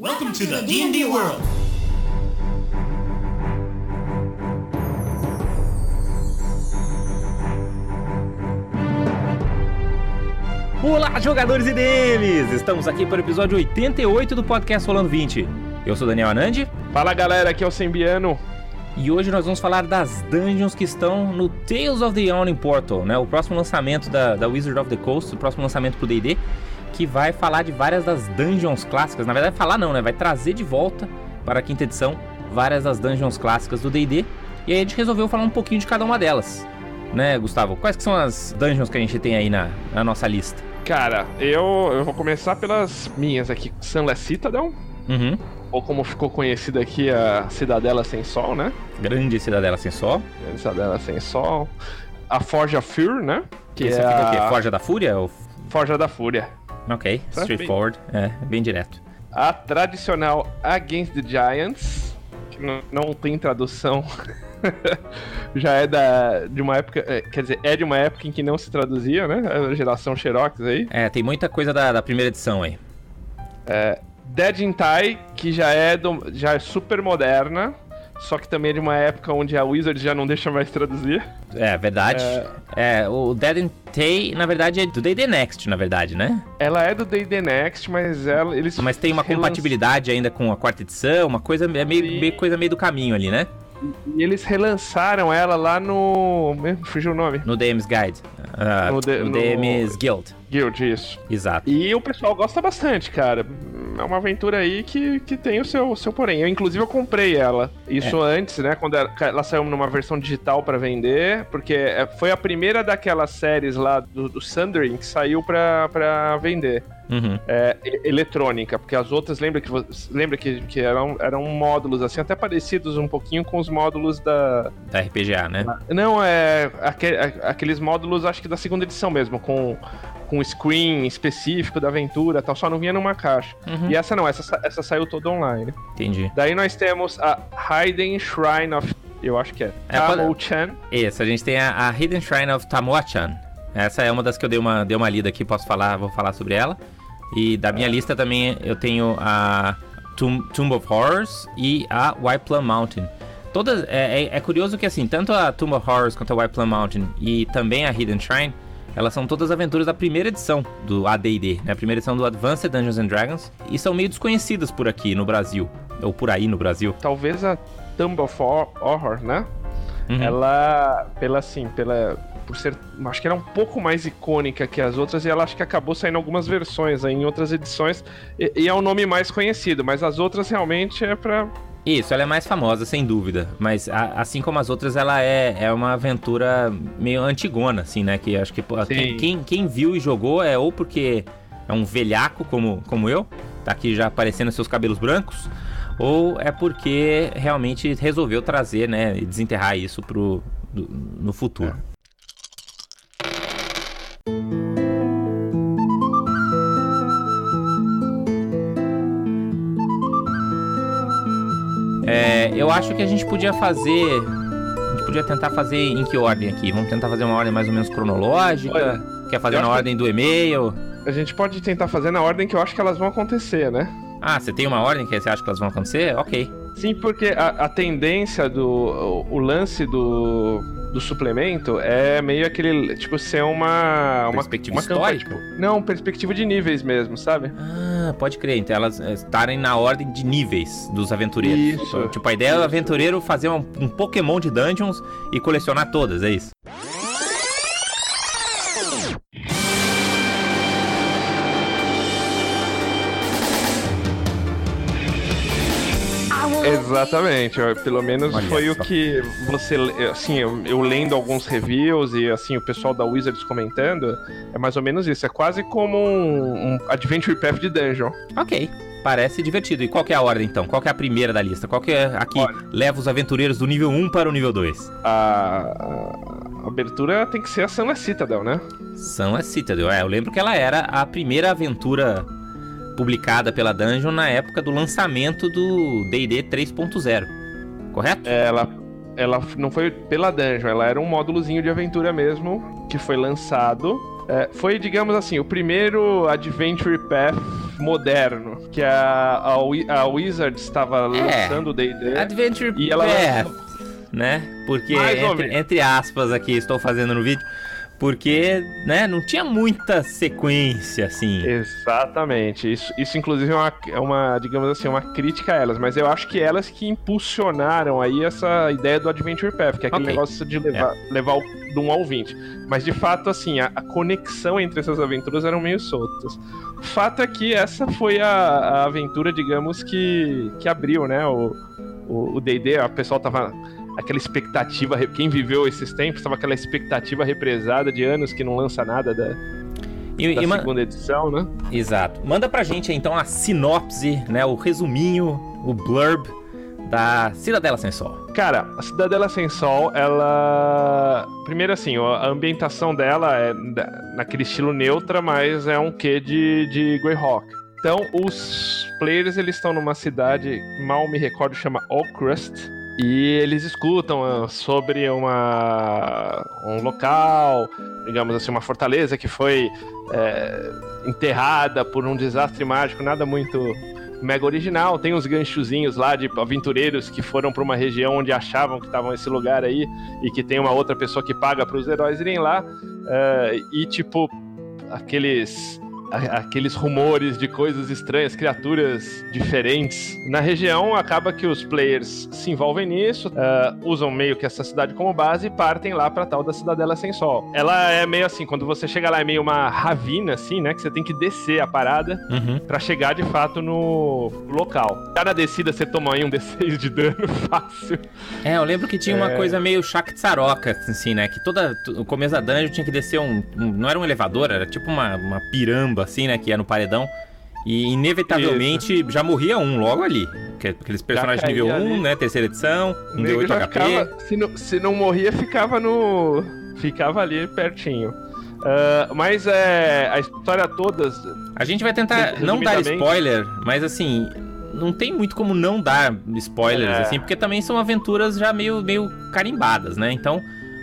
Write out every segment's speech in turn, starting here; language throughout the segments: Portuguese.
Welcome to the D&D world. Olá, jogadores e DMs! Estamos aqui para o episódio 88 do podcast Rolando 20. Eu sou Daniel Anandi Fala galera, aqui é o Sembiano. e hoje nós vamos falar das dungeons que estão no Tales of the Yawning Portal, né? O próximo lançamento da, da Wizard of the Coast, o próximo lançamento pro D&D, que vai falar de várias das dungeons clássicas. Na verdade, falar não, né? Vai trazer de volta para a quinta edição várias das dungeons clássicas do D&D. E aí a gente resolveu falar um pouquinho de cada uma delas. Né, Gustavo? Quais que são as dungeons que a gente tem aí na, na nossa lista? Cara, eu, eu vou começar pelas minhas aqui. Sunless Citadel, Uhum. ou como ficou conhecida aqui, a Cidadela Sem Sol, né? Grande Cidadela Sem Sol. Cidadela Sem Sol. A Forja Fear, né? Que Esse fica o quê? Forja da Fúria? Ou... Forja da Fúria. Ok, Tá straightforward. É, bem direto. A tradicional Against the Giants, que não, não tem tradução. Já é da, de uma época. é, Quer dizer, é de uma época em que não se traduzia, né? A geração Xerox aí. É, tem muita coisa da, da primeira edição aí. Dead in Tai, que já é, do- já é super moderna, só que também é de uma época onde a Wizard já não deixa mais traduzir. É, verdade. É, o Dead and Tay, na verdade, é do D&D Next, na verdade, né? Ela é do D&D Next, mas ela, eles... Mas tem uma relan- compatibilidade ainda com a quarta edição, uma coisa, é meio, Sim. meio coisa meio do caminho ali, né? E eles relançaram ela lá no... Fugiu o nome. No DM's Guide. ah, No D- no no- DM's Guild. Guild, isso. Exato. E o pessoal gosta bastante, cara. É uma aventura aí que, que tem o seu, seu porém. Eu, inclusive, eu comprei ela. Isso antes, né? Quando ela, ela saiu numa versão digital pra vender. Porque é- foi a primeira daquelas séries lá do, do Sundering que saiu pra, pra vender. Uhum. é, eletrônica, porque as outras lembra que lembra que, que eram, eram módulos assim até parecidos um pouquinho com os módulos da Da RPGA, né? não é aqueles módulos acho que da segunda edição mesmo com com screen específico da aventura e tal só não vinha numa caixa Uhum. e essa não essa sa- essa saiu toda online Entendi. daí nós temos a Hidden Shrine of eu acho que é, É, Tamo-chan Isso, a gente tem a, a Hidden Shrine of Tamoachan. Essa é uma das que eu dei uma, dei uma lida aqui, posso falar, vou falar sobre ela. E da minha lista também eu tenho a Tomb, Tomb of Horrors e a White Plum Mountain. Todas, é, é- é curioso que assim, tanto a Tomb of Horrors quanto a White Plum Mountain e também a Hidden Shrine, elas são todas aventuras da primeira edição do AD&D, né? A primeira edição do Advanced Dungeons and Dragons. E são meio desconhecidas por aqui no Brasil, ou por aí no Brasil. talvez a Tomb of Hor- Horror né Uhum. Ela, pela assim, pela por ser, acho que era um pouco mais icônica que as outras e ela acho que acabou saindo algumas versões aí em outras edições e, e é o nome mais conhecido, mas as outras realmente é pra Isso, ela é mais famosa, sem dúvida. Mas a- assim como as outras, ela é, é uma aventura meio antigona, assim, né? Que acho que pô, quem, quem, quem viu e jogou é ou porque é um velhaco como, como eu, tá aqui já aparecendo seus cabelos brancos, ou é porque realmente resolveu trazer, né? E desenterrar isso pro, do- no futuro. É, eu acho que a gente podia fazer. A gente podia tentar fazer em que ordem aqui? Vamos tentar fazer uma ordem mais ou menos cronológica? Olha, Quer fazer na acho que- ordem do e-mail? a gente pode tentar fazer na ordem que eu acho que elas vão acontecer, né? Ah, você tem uma ordem que você acha que elas vão acontecer? Ok. Sim, porque a, a tendência do o, o lance do, do suplemento é meio aquele tipo ser uma uma Perspectiva uma campanha, histórica? tipo, não, perspectiva de níveis mesmo, sabe? Ah, pode crer. Então elas eh, estarem na ordem de níveis dos aventureiros. Isso. Tipo, Tipo, a ideia é o aventureiro fazer um, um Pokémon de dungeons e colecionar todas, é isso? Exatamente, pelo menos Olha foi o que você, assim, eu, eu lendo alguns reviews e assim o pessoal da Wizards comentando, é mais ou menos isso, é quase como um, um Adventure Path de Dungeon. Ok. Parece divertido. E qual que é a ordem então? Qual é a primeira da lista? Qual que é a que Olha. leva os aventureiros do nível 1 para o nível 2? A, a abertura tem que ser a Sunless Citadel, né? A Citadel. É, eu lembro que ela era a primeira aventura publicada pela Dungeon na época do lançamento do D&D 3.0. Correto? Ela, ela não foi pela Dungeon, ela era um módulozinho de aventura mesmo, que foi lançado. É, foi, digamos assim, o primeiro Adventure Path moderno, que a, a, a Wizards estava É. lançando o D&D. Adventure E ela- Path, né? Porque, entre, entre aspas aqui, estou fazendo no vídeo, porque, né, não tinha muita sequência, assim. Exatamente. Isso, isso inclusive, é uma, é uma, digamos assim, uma crítica a elas. Mas eu acho que elas que impulsionaram aí essa ideia do Adventure Path, que é aquele Ok. negócio de levar, levar o, do 1 ao 20. Mas, de fato, assim, a, a conexão entre essas aventuras eram meio soltas. O fato é que essa foi a, a aventura, digamos, que, que abriu, né, o o o D&D. A pessoal tava... Aquela expectativa, quem viveu esses tempos, tava aquela expectativa represada de anos que não lança nada da, E, da e segunda edição, né? Exato. Manda pra gente então a sinopse, né, o resuminho, o blurb da Cidadela Sem Sol. Cara, a Cidadela Sem Sol, ela. Primeiro, assim, a ambientação dela é naquele estilo neutra, mas é um quê de, de Greyhawk. Então, os players eles estão numa cidade, mal me recordo, chama Oakrust. E eles escutam ah, sobre uma, um local, digamos assim, uma fortaleza que foi é, enterrada por um desastre mágico, nada muito mega original. Tem uns ganchozinhos lá de aventureiros que foram para uma região onde achavam que estavam esse lugar aí e que tem uma outra pessoa que paga para os heróis irem lá. eh, e tipo, aqueles. Aqueles rumores de coisas estranhas, criaturas diferentes. Na região, acaba que os players se envolvem nisso, eh, usam meio que essa cidade como base e partem lá pra tal da Cidadela Sem Sol. Ela é meio assim, quando você chega lá, é meio uma ravina, assim, né? Que você tem que descer a parada Uhum. Pra chegar de fato no local. Cada descida você toma aí um D6 de dano fácil. É, eu lembro que tinha uma É. coisa meio Shaktaroka, assim, né? Que toda. O começo da dungeon tinha que descer um. um- não era um elevador, era tipo uma, uma piramba, assim, né? Que ia no paredão. E inevitavelmente já morria um logo ali. Que- Aqueles personagens nível 1, ali. né? Terceira edição, um nego D8 já HP. ficava, se, não, se não morria, ficava no. Ficava ali pertinho. Ah, mas é, a história toda. A gente vai tentar não dar spoiler, mas assim, não tem muito como não dar spoilers, É. assim, porque também são aventuras já meio, meio carimbadas, né? Então,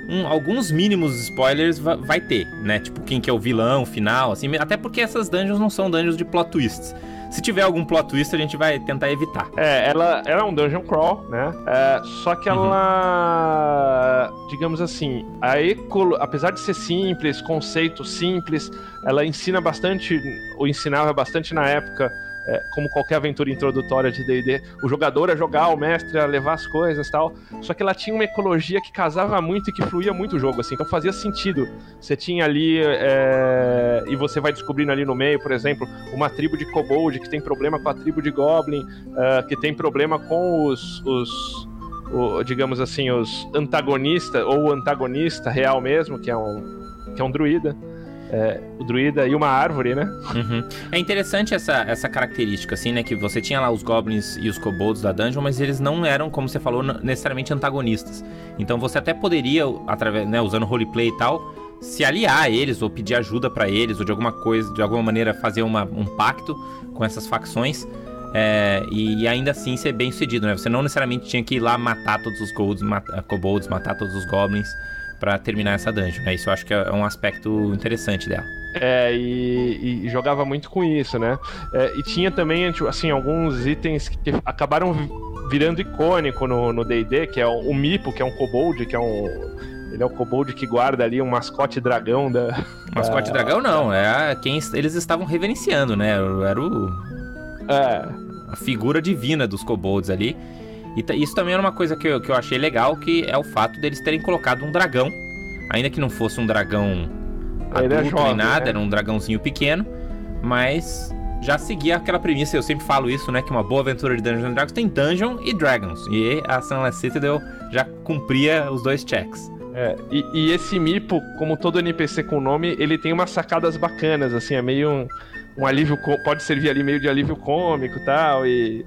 um- alguns mínimos spoilers va- vai ter, né? Tipo, quem que é o vilão final, assim, até porque essas dungeons não são dungeons de plot twists. Se tiver algum plot twist, a gente vai tentar evitar. É, ela, ela é um dungeon crawl, né? É, só que ela. Digamos assim, a ecolo, apesar de ser simples, conceito simples, ela ensina bastante, ou ensinava bastante na época. É, como qualquer aventura introdutória de D&D, o jogador a jogar, o mestre a levar as coisas tal. Só que ela tinha uma ecologia que casava muito e que fluía muito o jogo, assim. Então fazia sentido. Você tinha ali é, e você vai descobrindo ali no meio, por exemplo, uma tribo de kobold que tem problema com a tribo de goblin, ah, que tem problema com os, os o- digamos assim, os antagonistas, ou o antagonista real mesmo, que é um, que é um druida. É, o druida e uma árvore, né? Uhum. É interessante essa, essa característica, assim, né? Que você tinha lá os goblins e os kobolds da dungeon, mas eles não eram, como você falou, necessariamente antagonistas. Então você até poderia, através, né, usando roleplay e tal, se aliar a eles, ou pedir ajuda pra eles, ou de alguma coisa, de alguma maneira fazer uma- um pacto com essas facções. é, e, e ainda assim ser bem sucedido, né? Você não necessariamente tinha que ir lá matar todos os golds, mat- kobolds, matar todos os goblins pra terminar essa dungeon, né? Isso eu acho que é um aspecto interessante dela. É, e, e jogava muito com isso, né? É, e tinha também, tipo, assim, alguns itens que acabaram vi- virando icônico no D&D, que é o, o Mipo, que é um kobold, que é um... Ele é o kobold que guarda ali um mascote dragão da... Mascote dragão não, é quem es- eles estavam reverenciando, né? Era o, É, a figura divina dos kobolds ali. E isso também era uma coisa que eu, que eu achei legal, que é o fato deles terem colocado um dragão. Ainda que não fosse um dragão é adulto jovem, nem nada, né? era um dragãozinho pequeno, mas já seguia aquela premissa, eu sempre falo isso, né? Que uma boa aventura de Dungeons and Dragons tem Dungeon e Dragons. E a Sunless Citadel já cumpria os dois checks. É, e, e esse Mipo, como todo NPC com nome, ele tem umas sacadas bacanas, assim, é meio um, um alívio, pode servir ali meio de alívio cômico e tal, e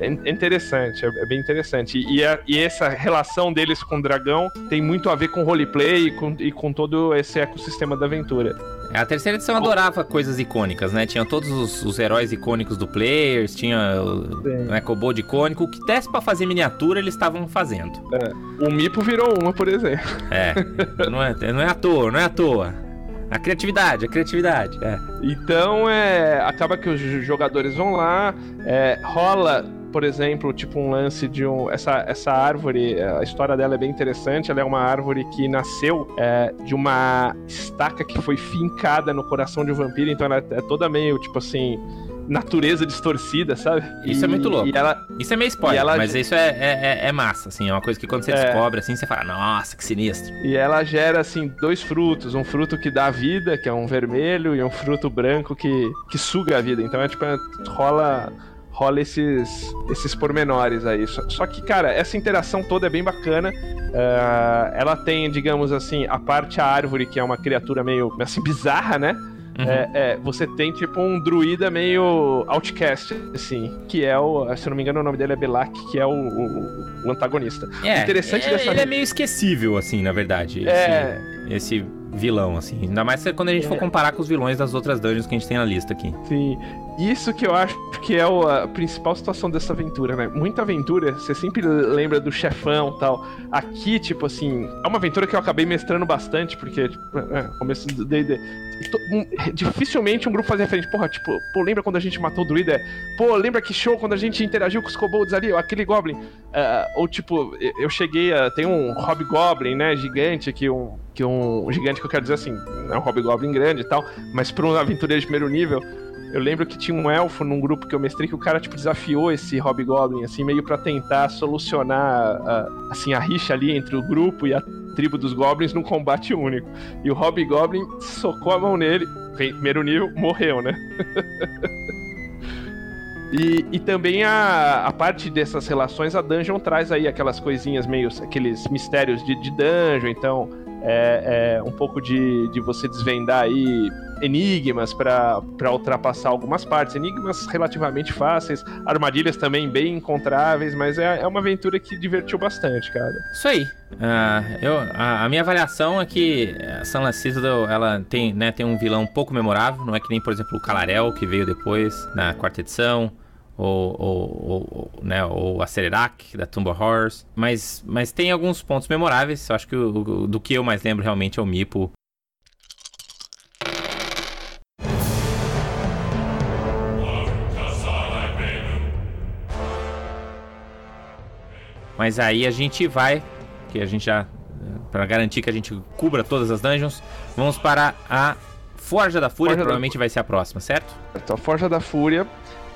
é é interessante, é, é bem interessante. E, a- e essa relação deles com o dragão tem muito a ver com roleplay e com, e com todo esse ecossistema da aventura. É, A terceira edição adorava coisas icônicas, né? Tinha todos os, os heróis icônicos do Players, tinha o né, Kobold icônico. O que desse pra fazer miniatura, eles estavam fazendo. O Mipo virou uma, por exemplo. É, não é, não é à toa, não é à toa. A criatividade, a criatividade, é. Então, é, acaba que os jogadores vão lá, é, rola por exemplo, tipo um lance de um. Essa, essa árvore, a história dela é bem interessante. Ela é uma árvore que nasceu é, de uma estaca que foi fincada no coração de um vampiro, então ela é toda meio, tipo assim natureza distorcida, sabe? Isso é muito louco. Ela... Isso é meio spoiler, ela... mas isso é, é, é, é, massa, assim, é uma coisa que quando você é... descobre, assim, você fala, nossa, que sinistro. E ela gera, assim, dois frutos, um fruto que dá vida, que é um vermelho, e um fruto branco que, que suga a vida. Então é tipo, rola rola esses, esses pormenores aí. Só, só, que, cara, essa interação toda é bem bacana. Uh, ela tem, digamos assim, a parte a árvore, que é uma criatura meio assim, bizarra, né? Uhum. É, é, você tem tipo um druida meio outcast, assim, que é o, se eu não me engano, o nome dele é Belak, que é o, o, o antagonista. É, interessante é, dessa ele é meio esquecível, assim, na verdade. É. Esse, esse vilão, assim. Ainda mais quando a gente for é. comparar com os vilões das outras dungeons que a gente tem na lista aqui. Sim. Isso que eu acho que é a principal situação dessa aventura, né? Muita aventura, você sempre lembra do chefão tal. Aqui, tipo assim, é uma aventura que eu acabei mestrando bastante, porque, tipo, é, começo do D&D. Dificilmente um grupo fazia frente, porra, tipo, pô, lembra quando a gente matou o druida? Pô, lembra que show quando a gente interagiu com os kobolds ali, aquele goblin? Uh, ou tipo, eu cheguei a... tem um hobgoblin, né, gigante aqui, um... Que um gigante que eu quero dizer assim, é um hobgoblin grande e tal, mas para um aventureiro de primeiro nível, eu lembro que tinha um elfo num grupo que eu mestrei que o cara, tipo, desafiou esse Hobgoblin, assim, meio para tentar solucionar, a, assim, a rixa ali entre o grupo e a tribo dos Goblins num combate único. E o Hobgoblin socou a mão nele, primeiro nível, morreu, né? E, e também a, a parte dessas relações, a dungeon traz aí aquelas coisinhas meio, aqueles mistérios de, de dungeon, então é, é um pouco de, de você desvendar aí enigmas para ultrapassar algumas partes, enigmas relativamente fáceis, armadilhas também bem encontráveis, mas é, é uma aventura que divertiu bastante, cara. Isso aí. Uh, eu, a, a, minha avaliação é que a Sunless Citadel, ela tem, né, tem um vilão pouco memorável, não é que nem, por exemplo, o Calarel, que veio depois, na quarta edição, ou, ou, ou, né, ou a Cererac, da Tomb of Horrors. Mas, mas tem alguns pontos memoráveis. Eu acho que o, o, do que eu mais lembro realmente é o Mipo. Mas aí a gente vai, que a gente já para garantir que a gente cubra todas as dungeons, vamos para a Forja da Fúria, Forja provavelmente da... vai ser a próxima, certo? Então, Forja da Fúria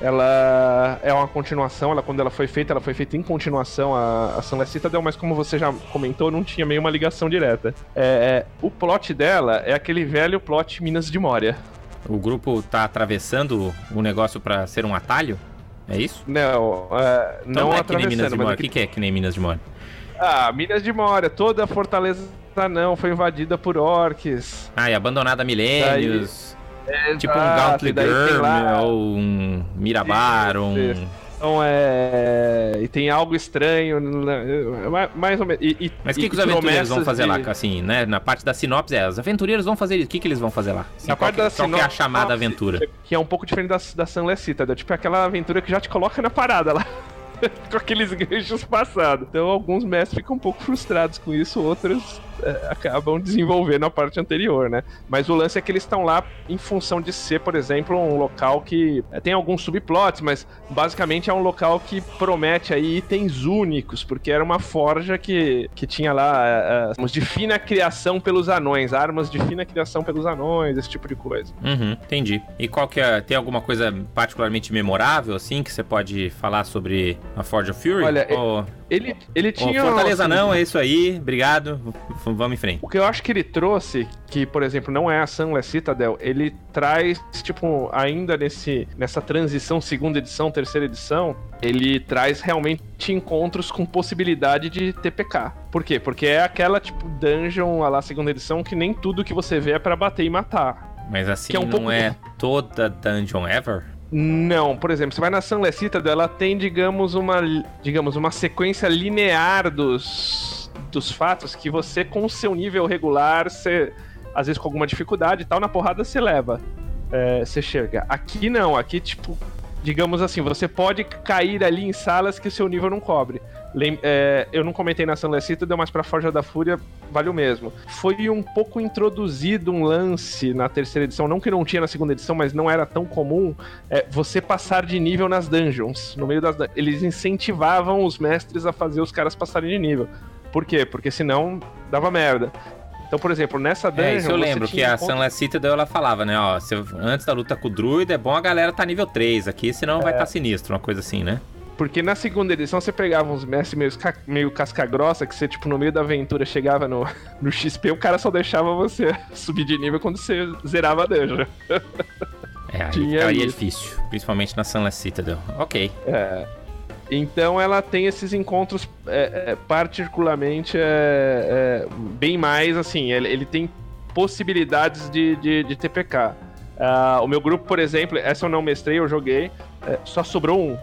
ela é uma continuação, ela quando ela foi feita, ela foi feita em continuação a, a Sunless Citadel, mas como você já comentou, não tinha meio uma ligação direta. É, é, o plot dela é aquele velho plot Minas de Moria. O grupo tá atravessando o negócio para ser um atalho? É isso? Não, então não, não é que nem Minas de Moria. O que, que é que nem Minas de Moria? Ah, Minas de Moria, toda a fortaleza não foi invadida por orques. Ah, e abandonada há milênios. É, tipo um Gauntlet Girl, ou um Mirabar, ou um. Então é. E tem algo estranho, né? mais ou menos. E, e, Mas o que, que os aventureiros vão fazer de... lá, assim, né? Na parte da sinopse é, os aventureiros vão fazer isso. O que, que eles vão fazer lá? Assim, Na parte que, da sinopse, qual é a chamada aventura? Que é um pouco diferente da, da Sunless Citadel. Tipo, é aquela aventura que já te coloca na parada lá. com aqueles ganchos passados. Então alguns mestres ficam um pouco frustrados com isso, outros é, acabam desenvolvendo a parte anterior, né? Mas o lance é que eles estão lá em função de ser, por exemplo, um local que é, tem alguns subplots, mas basicamente é um local que promete aí itens únicos, porque era uma forja que, que tinha lá é, é de fina criação pelos anões, armas de fina criação pelos anões, esse tipo de coisa. Uhum, entendi. E qual que é, tem alguma coisa particularmente memorável, assim, que você pode falar sobre a Forge of Fury? Olha, Ou... ele, ele tinha... Oh, Fortaleza assim, não, é isso aí, obrigado vamos em frente. O que eu acho que ele trouxe, que, por exemplo, não é a Sunless Citadel, ele traz, tipo, ainda nesse, nessa transição segunda edição, terceira edição, ele traz realmente encontros com possibilidade de TPK. Por quê? Porque é aquela, tipo, dungeon lá, segunda edição, que nem tudo que você vê é para bater e matar. Mas assim, é um não pouco... é toda dungeon ever? Não, por exemplo, você vai na Sunless Citadel, ela tem, digamos, uma, digamos, uma sequência linear dos dos fatos que você, com o seu nível regular, você, às vezes com alguma dificuldade e tal, na porrada você leva. É, você chega. Aqui não, aqui, tipo, digamos assim, você pode cair ali em salas que o seu nível não cobre. É, eu não comentei na Sunless Citadel, mas pra Forja da Fúria vale o mesmo. Foi um pouco introduzido um lance na terceira edição, não que não tinha na segunda edição, mas não era tão comum, é, você passar de nível nas dungeons. No meio das Eles incentivavam os mestres a fazer os caras passarem de nível. Por quê? Porque senão dava merda. Então, por exemplo, nessa dungeon. É, isso eu lembro que a Sunless Citadel ela falava, né? Ó, antes da luta com o druida, é bom a galera tá nível 3 aqui, senão é... vai estar tá sinistro, uma coisa assim, né? Porque na segunda edição você pegava uns mestres meio, meio casca-grossa, que você, tipo, no meio da aventura chegava no, no XP, o cara só deixava você subir de nível quando você zerava a dungeon. É, aí, aí é difícil, principalmente na Sunless Citadel. Ok. É. Então ela tem esses encontros é, é, particularmente é, é bem mais assim, ele, ele tem possibilidades de, de, de TPK. Uh, ah, o meu grupo, por exemplo, essa eu não mestrei, eu joguei, é, só sobrou um.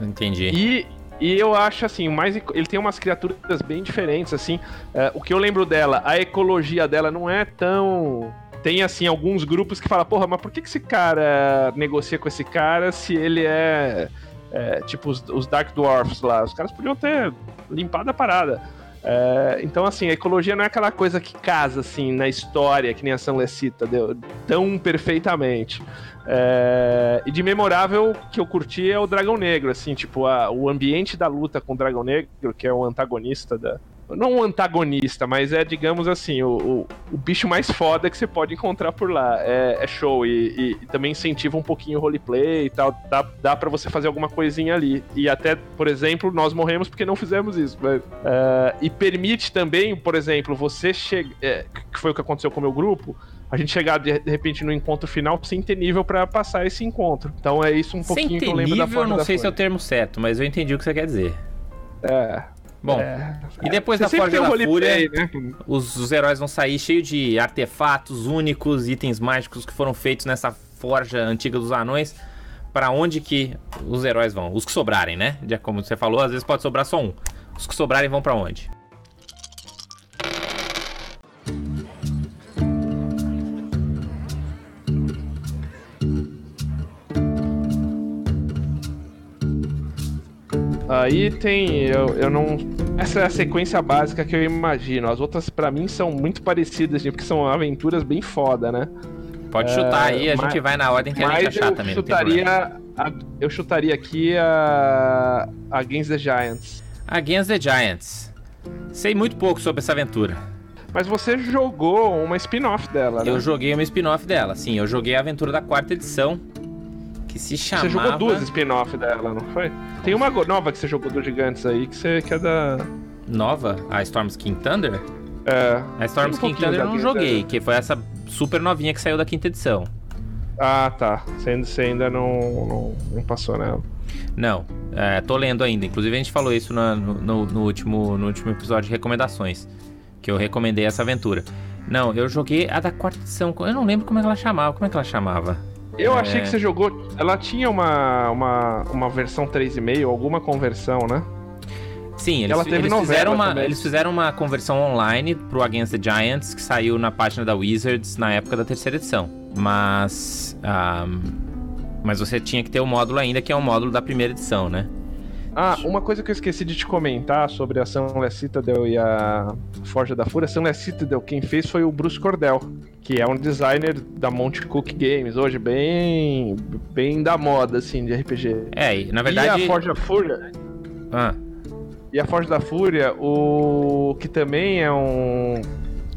Entendi. E, e eu acho assim, mais ele tem umas criaturas bem diferentes, assim. É, o que eu lembro dela, a ecologia dela não é tão. Tem assim alguns grupos que falam, porra, mas por que, que esse cara negocia com esse cara se ele é, é tipo os, os Dark Dwarfs lá? Os caras podiam ter limpado a parada. É, então, assim, a ecologia não é aquela coisa que casa, assim, na história, que nem a São Lecita deu tão perfeitamente. É, e de memorável que eu curti é o Dragão Negro, assim, tipo, a, o ambiente da luta com o Dragão Negro, que é o antagonista da. Não um antagonista, mas é, digamos assim, o, o, o, bicho mais foda que você pode encontrar por lá. É, é show e, e, e, também incentiva um pouquinho o roleplay e tal. Dá, dá para você fazer alguma coisinha ali. E até, por exemplo, nós morremos porque não fizemos isso. Mas, uh, e permite também, por exemplo, você chegar. É, que foi o que aconteceu com o meu grupo a gente chegar de, repente no encontro final sem ter nível para passar esse encontro. Então é isso um pouquinho sem ter que eu lembro nível, da forma não sei Forja. se é o termo certo, mas eu entendi o que você quer dizer. É. Bom, é, e depois da Forja da Fúria, né? os, os heróis vão sair cheios de artefatos únicos, itens mágicos que foram feitos nessa forja antiga dos anões. Para onde que os heróis vão? Os que sobrarem, né? Como você falou, às vezes pode sobrar só um. Os que sobrarem vão para onde? Aí tem. Eu, eu não. Essa é a sequência básica que eu imagino. As outras, para mim, são muito parecidas, porque são aventuras bem foda, né? Pode chutar é, aí, a mas, gente vai na ordem que a gente achar também. Chutaria, a, eu chutaria aqui a. Against the Giants. Against the Giants. Sei muito pouco sobre essa aventura. Mas você jogou uma spin-off dela, né? Eu joguei uma spin-off dela, sim. Eu joguei a aventura da quarta edição, que se chamava... Você jogou duas spin-off dela, não foi? Tem uma nova que você jogou dos gigantes aí, que, você, que é da... Nova? A Storm's King Thunder? É. A Storm's um King Thunder eu não joguei, que foi essa super novinha que saiu da quinta edição. Ah, tá. Você ainda, você ainda não, não, não, passou nela. Não, é, tô lendo ainda. Inclusive a gente falou isso no, no, no, último, no último episódio de recomendações. Que eu recomendei essa aventura. Não, eu joguei a da quarta edição. Eu não lembro como é que ela chamava. Como é que ela chamava? Eu é... achei que você jogou. Ela tinha uma, uma, uma versão 3,5, alguma conversão, né? Sim, eles, eles fizeram uma, eles fizeram uma conversão online pro Against the Giants, que saiu na página da Wizards na época da terceira edição. Mas. Um, mas você tinha que ter o módulo ainda, que é o módulo da primeira edição, né? Ah, uma coisa que eu esqueci de te comentar sobre a Sunless Citadel e a Forja da Fúria. A Sunless Citadel, quem fez foi o Bruce Cordell que é um designer da Monte Cook Games, hoje bem bem da moda, assim, de RPG. É, e na verdade... E a Forja Fúria... Ah. E a Forja da Fúria, o que também é um...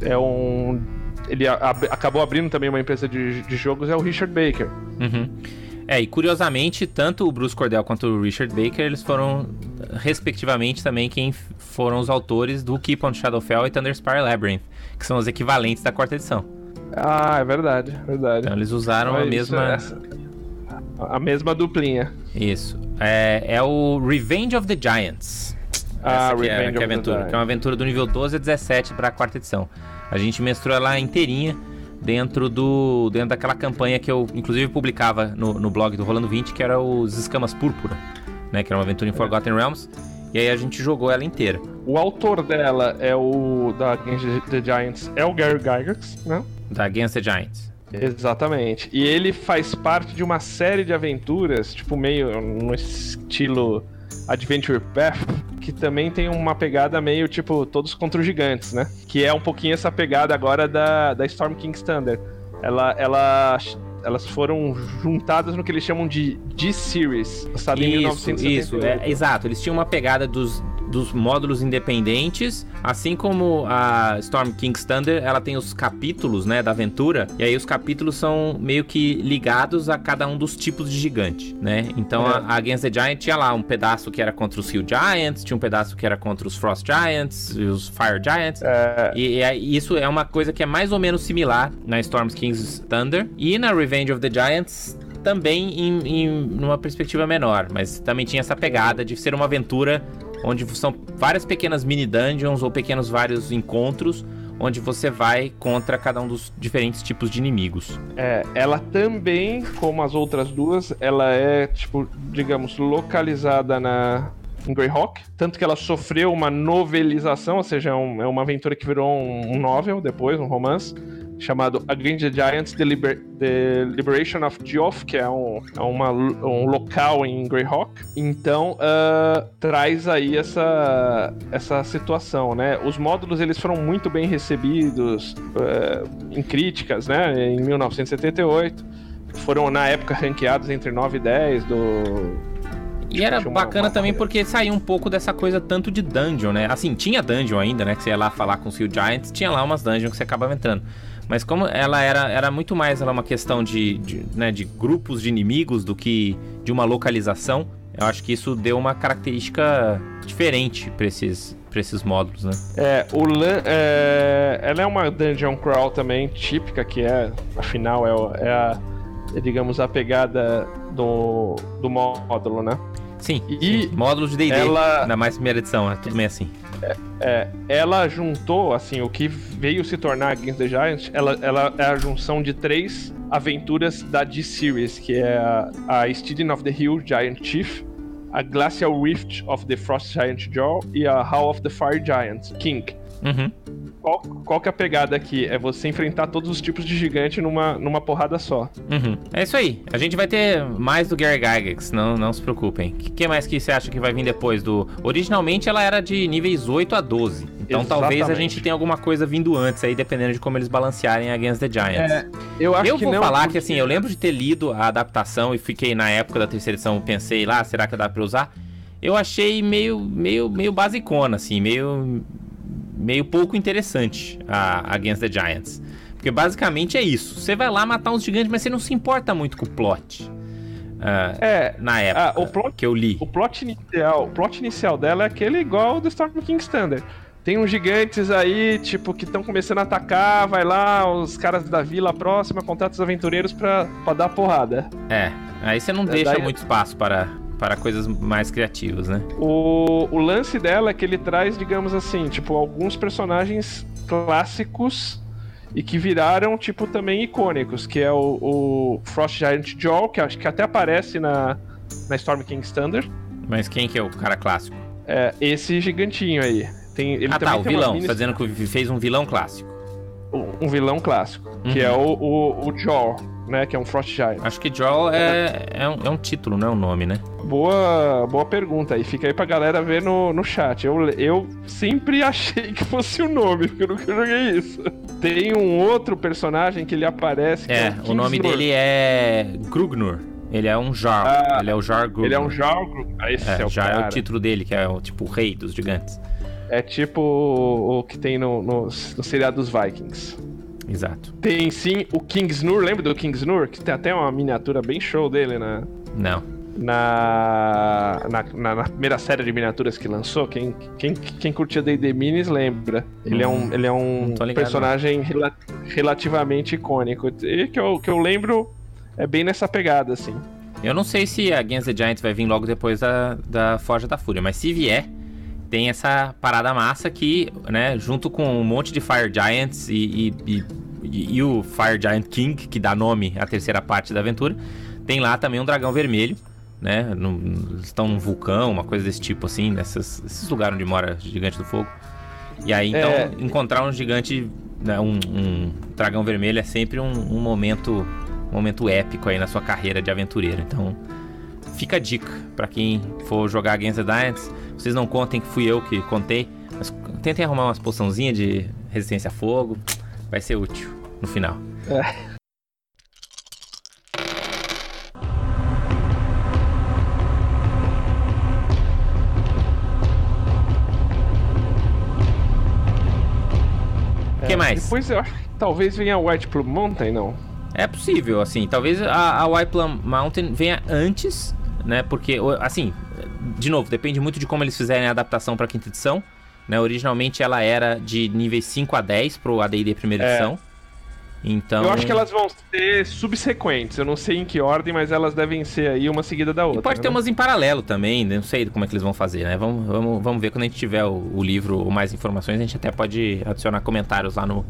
É um... Ele acabou abrindo também uma empresa de, de jogos, é o Richard Baker. Uhum. É, e curiosamente, tanto o Bruce Cordell quanto o Richard Baker, eles foram, respectivamente, também quem foram os autores do Keep on Shadowfell e Thunderspire Labyrinth, que são os equivalentes da quarta edição. Ah, é verdade, verdade. Então eles usaram Mas a mesma. a mesma duplinha. Isso. É, é o Revenge of the Giants. Ah, Essa que é, que é a aventura. Que é uma aventura do nível 12 a 17 para a quarta edição. A gente mestrou ela inteirinha dentro do dentro daquela campanha que eu inclusive publicava no, no blog do Rolando 20, que era os Escamas Púrpura, né, que era uma aventura em Forgotten Realms. E aí a gente jogou ela inteira. O autor dela é o da Games the Giants, é o Gary Gygax, né? Da Against the Giants. Exatamente. E ele faz parte de uma série de aventuras, tipo meio no estilo Adventure Path, que também tem uma pegada meio tipo todos contra os gigantes, né? Que é um pouquinho essa pegada agora da, da Storm King's Thunder. Ela, ela elas foram juntadas no que eles chamam de D-Series, lançado em 1978. Isso, é, exato. Eles tinham uma pegada dos, dos módulos independentes, assim como a Storm King's Thunder, ela tem os capítulos, né, da aventura, e aí os capítulos são meio que ligados a cada um dos tipos de gigante, né? Então é. a, a Against the Giant tinha lá um pedaço que era contra os Hill Giants, tinha um pedaço que era contra os Frost Giants e os Fire Giants. É. E, e, isso é uma coisa que é mais ou menos similar na Storm King's Thunder e na Revenge of the Giants também em, em numa perspectiva menor, mas também tinha essa pegada de ser uma aventura onde são várias pequenas mini dungeons ou pequenos vários encontros onde você vai contra cada um dos diferentes tipos de inimigos. É, ela também, como as outras duas, ela é, tipo, digamos, localizada na em Greyhawk, tanto que ela sofreu uma novelização, ou seja, é, um, é uma aventura que virou um, um novel depois, um romance, chamado Against the Giants The, Liber the Liberation of Geoff, que é um, é uma, um local em Greyhawk. Então, uh, traz aí essa, essa situação, né? Os módulos, eles foram muito bem recebidos uh, em críticas, né? Em 1978. Foram, na época, ranqueados entre 9 e 10 do e era bacana uma também porque saiu um pouco dessa coisa tanto de dungeon, né? Assim, tinha dungeon ainda, né? Que você ia lá falar com os Hill Giants, tinha lá umas dungeons que você acabava entrando. Mas como ela era, era muito mais ela uma questão de, de, né, de grupos de inimigos do que de uma localização, eu acho que isso deu uma característica diferente para esses, esses módulos, né? É, o Lan, é, ela é uma dungeon crawl também típica, que é, afinal, é, é a, é, digamos, a pegada do, do módulo, né? Sim, e sim. módulos de D&D, ela... na mais primeira edição, é tudo meio assim. É, é, ela juntou, assim, o que veio se tornar Against the Giants, ela, ela é a junção de três aventuras da D-Series, que é a, a Steeding of the Hill Giant Chief, a Glacial Rift of the Frost Giant Jaw e a Hall of the Fire Giant King. Uhum. Qual, qual que é a pegada aqui? É você enfrentar todos os tipos de gigante numa, numa porrada só. Uhum. É isso aí. A gente vai ter mais do Gary Gygax, não, não se preocupem. O que, que, mais que você acha que vai vir depois do... Originalmente ela era de níveis 8 a 12. Então Exatamente. talvez a gente tenha alguma coisa vindo antes aí, dependendo de como eles balancearem Against the Giants. É, eu acho eu que vou não, falar porque... que assim, eu lembro de ter lido a adaptação e fiquei na época da terceira edição, pensei lá, será que dá pra usar? Eu achei meio, meio, meio basicona, assim, meio meio pouco interessante a Against the Giants. Porque basicamente é isso. Você vai lá matar uns gigantes, mas você não se importa muito com o plot. Uh, é, na época ah, o plot, que eu li. O plot inicial, o plot inicial dela é aquele igual do Storm King Standard. Tem uns gigantes aí, tipo, que estão começando a atacar, vai lá, os caras da vila próxima, contrata os aventureiros pra, pra dar porrada. É, aí você não é, deixa daí... muito espaço para para coisas mais criativas, né? O, o lance dela é que ele traz, digamos assim, tipo, alguns personagens clássicos e que viraram, tipo, também icônicos, que é o, o Frost Giant Jaw, que acho que até aparece na, na Storm King Standard. Mas quem que é o cara clássico? É, esse gigantinho aí. Tem, ele ah tá, o vilão. Mini... Tá dizendo que fez um vilão clássico. Um, um vilão clássico, uhum. que é o, o, o Jaw né? Que é um Frost Giant. Acho que Jaw é, é, um, é um título, não é um nome, né? Boa, boa pergunta aí. Fica aí pra galera ver no, no chat. Eu, eu sempre achei que fosse o nome, porque eu nunca joguei isso. Tem um outro personagem que ele aparece. É, é o, o nome dele é Grugnur. Ele é um Jar. Ah, ele é o Jar Grugnur. Ele é um Jar Grugnur. Ah, esse é, é o Jar cara. é o título dele, que é o tipo o rei dos gigantes. É tipo o, o que tem no, no, no seriado dos Vikings. Exato. Tem sim o Kingsnur, lembra do Kingsnur? Que tem até uma miniatura bem show dele, né? Não. Na, na, na, na primeira série de miniaturas que lançou, quem, quem, quem curtia D&D Minis lembra. Ele hum, é um, ele é um personagem rela, relativamente icônico. E que eu, que eu lembro é bem nessa pegada, assim. Eu não sei se a Against the Giants vai vir logo depois da, da Forja da Fúria, mas se vier, tem essa parada massa que, né, junto com um monte de Fire Giants e, e, e, e, o Fire Giant King, que dá nome à terceira parte da aventura, tem lá também um dragão vermelho, né? No, estão num vulcão, uma coisa desse tipo assim, nesses, nesses lugares onde mora gigante do fogo. E aí, então, é... encontrar um gigante, né, um, um, dragão vermelho é sempre um, um momento, momento épico aí na sua carreira de aventureiro. Então, fica a dica para quem for jogar Against the Giants. Vocês não contem que fui eu que contei, mas tentem arrumar umas poçãozinhas de resistência a fogo. Vai ser útil no final. É. que mais? Depois eu acho que talvez venha a White Plum Mountain, não? É possível, assim. Talvez a, a White Plum Mountain venha antes, né? Porque, assim, de novo, depende muito de como eles fizerem a adaptação para quinta edição. Né? Originalmente ela era de níveis 5 a 10 pro AD&D primeira é. edição. Então... Eu acho que elas vão ser subsequentes. Eu não sei em que ordem, mas elas devem ser aí uma seguida da outra. E pode né? ter umas em paralelo também. Não sei como é que eles vão fazer, né? Vamos, vamos, vamos ver quando a gente tiver o, o livro ou mais informações. A gente até pode adicionar comentários lá no,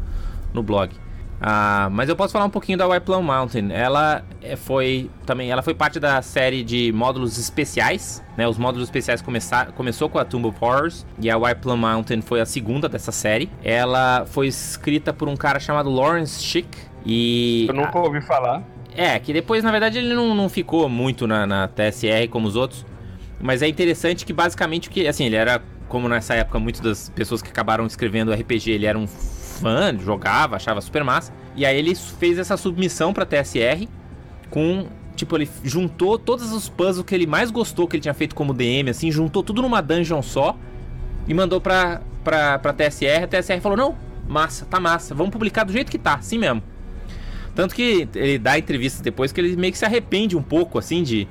no blog. Ah, mas eu posso falar um pouquinho da White Plum Mountain. Ela é, foi também, ela foi parte da série de módulos especiais, né? Os módulos especiais começar, começou com a Tomb of Horrors e a White Plum Mountain foi a segunda dessa série. Ela foi escrita por um cara chamado Lawrence Schick e eu nunca ouvi falar. É, que depois na verdade ele não, não ficou muito na, na TSR como os outros, mas é interessante que basicamente que assim ele era como nessa época muitas das pessoas que acabaram escrevendo RPG ele era um fã, jogava, achava super massa. E aí ele fez essa submissão pra TSR com. Tipo, ele juntou todos os puzzles que ele mais gostou que ele tinha feito como DM, assim, juntou tudo numa dungeon só e mandou pra, pra, pra TSR. A TSR falou: Não, massa, tá massa, vamos publicar do jeito que tá, assim mesmo. Tanto que ele dá entrevistas depois que ele meio que se arrepende um pouco, assim, de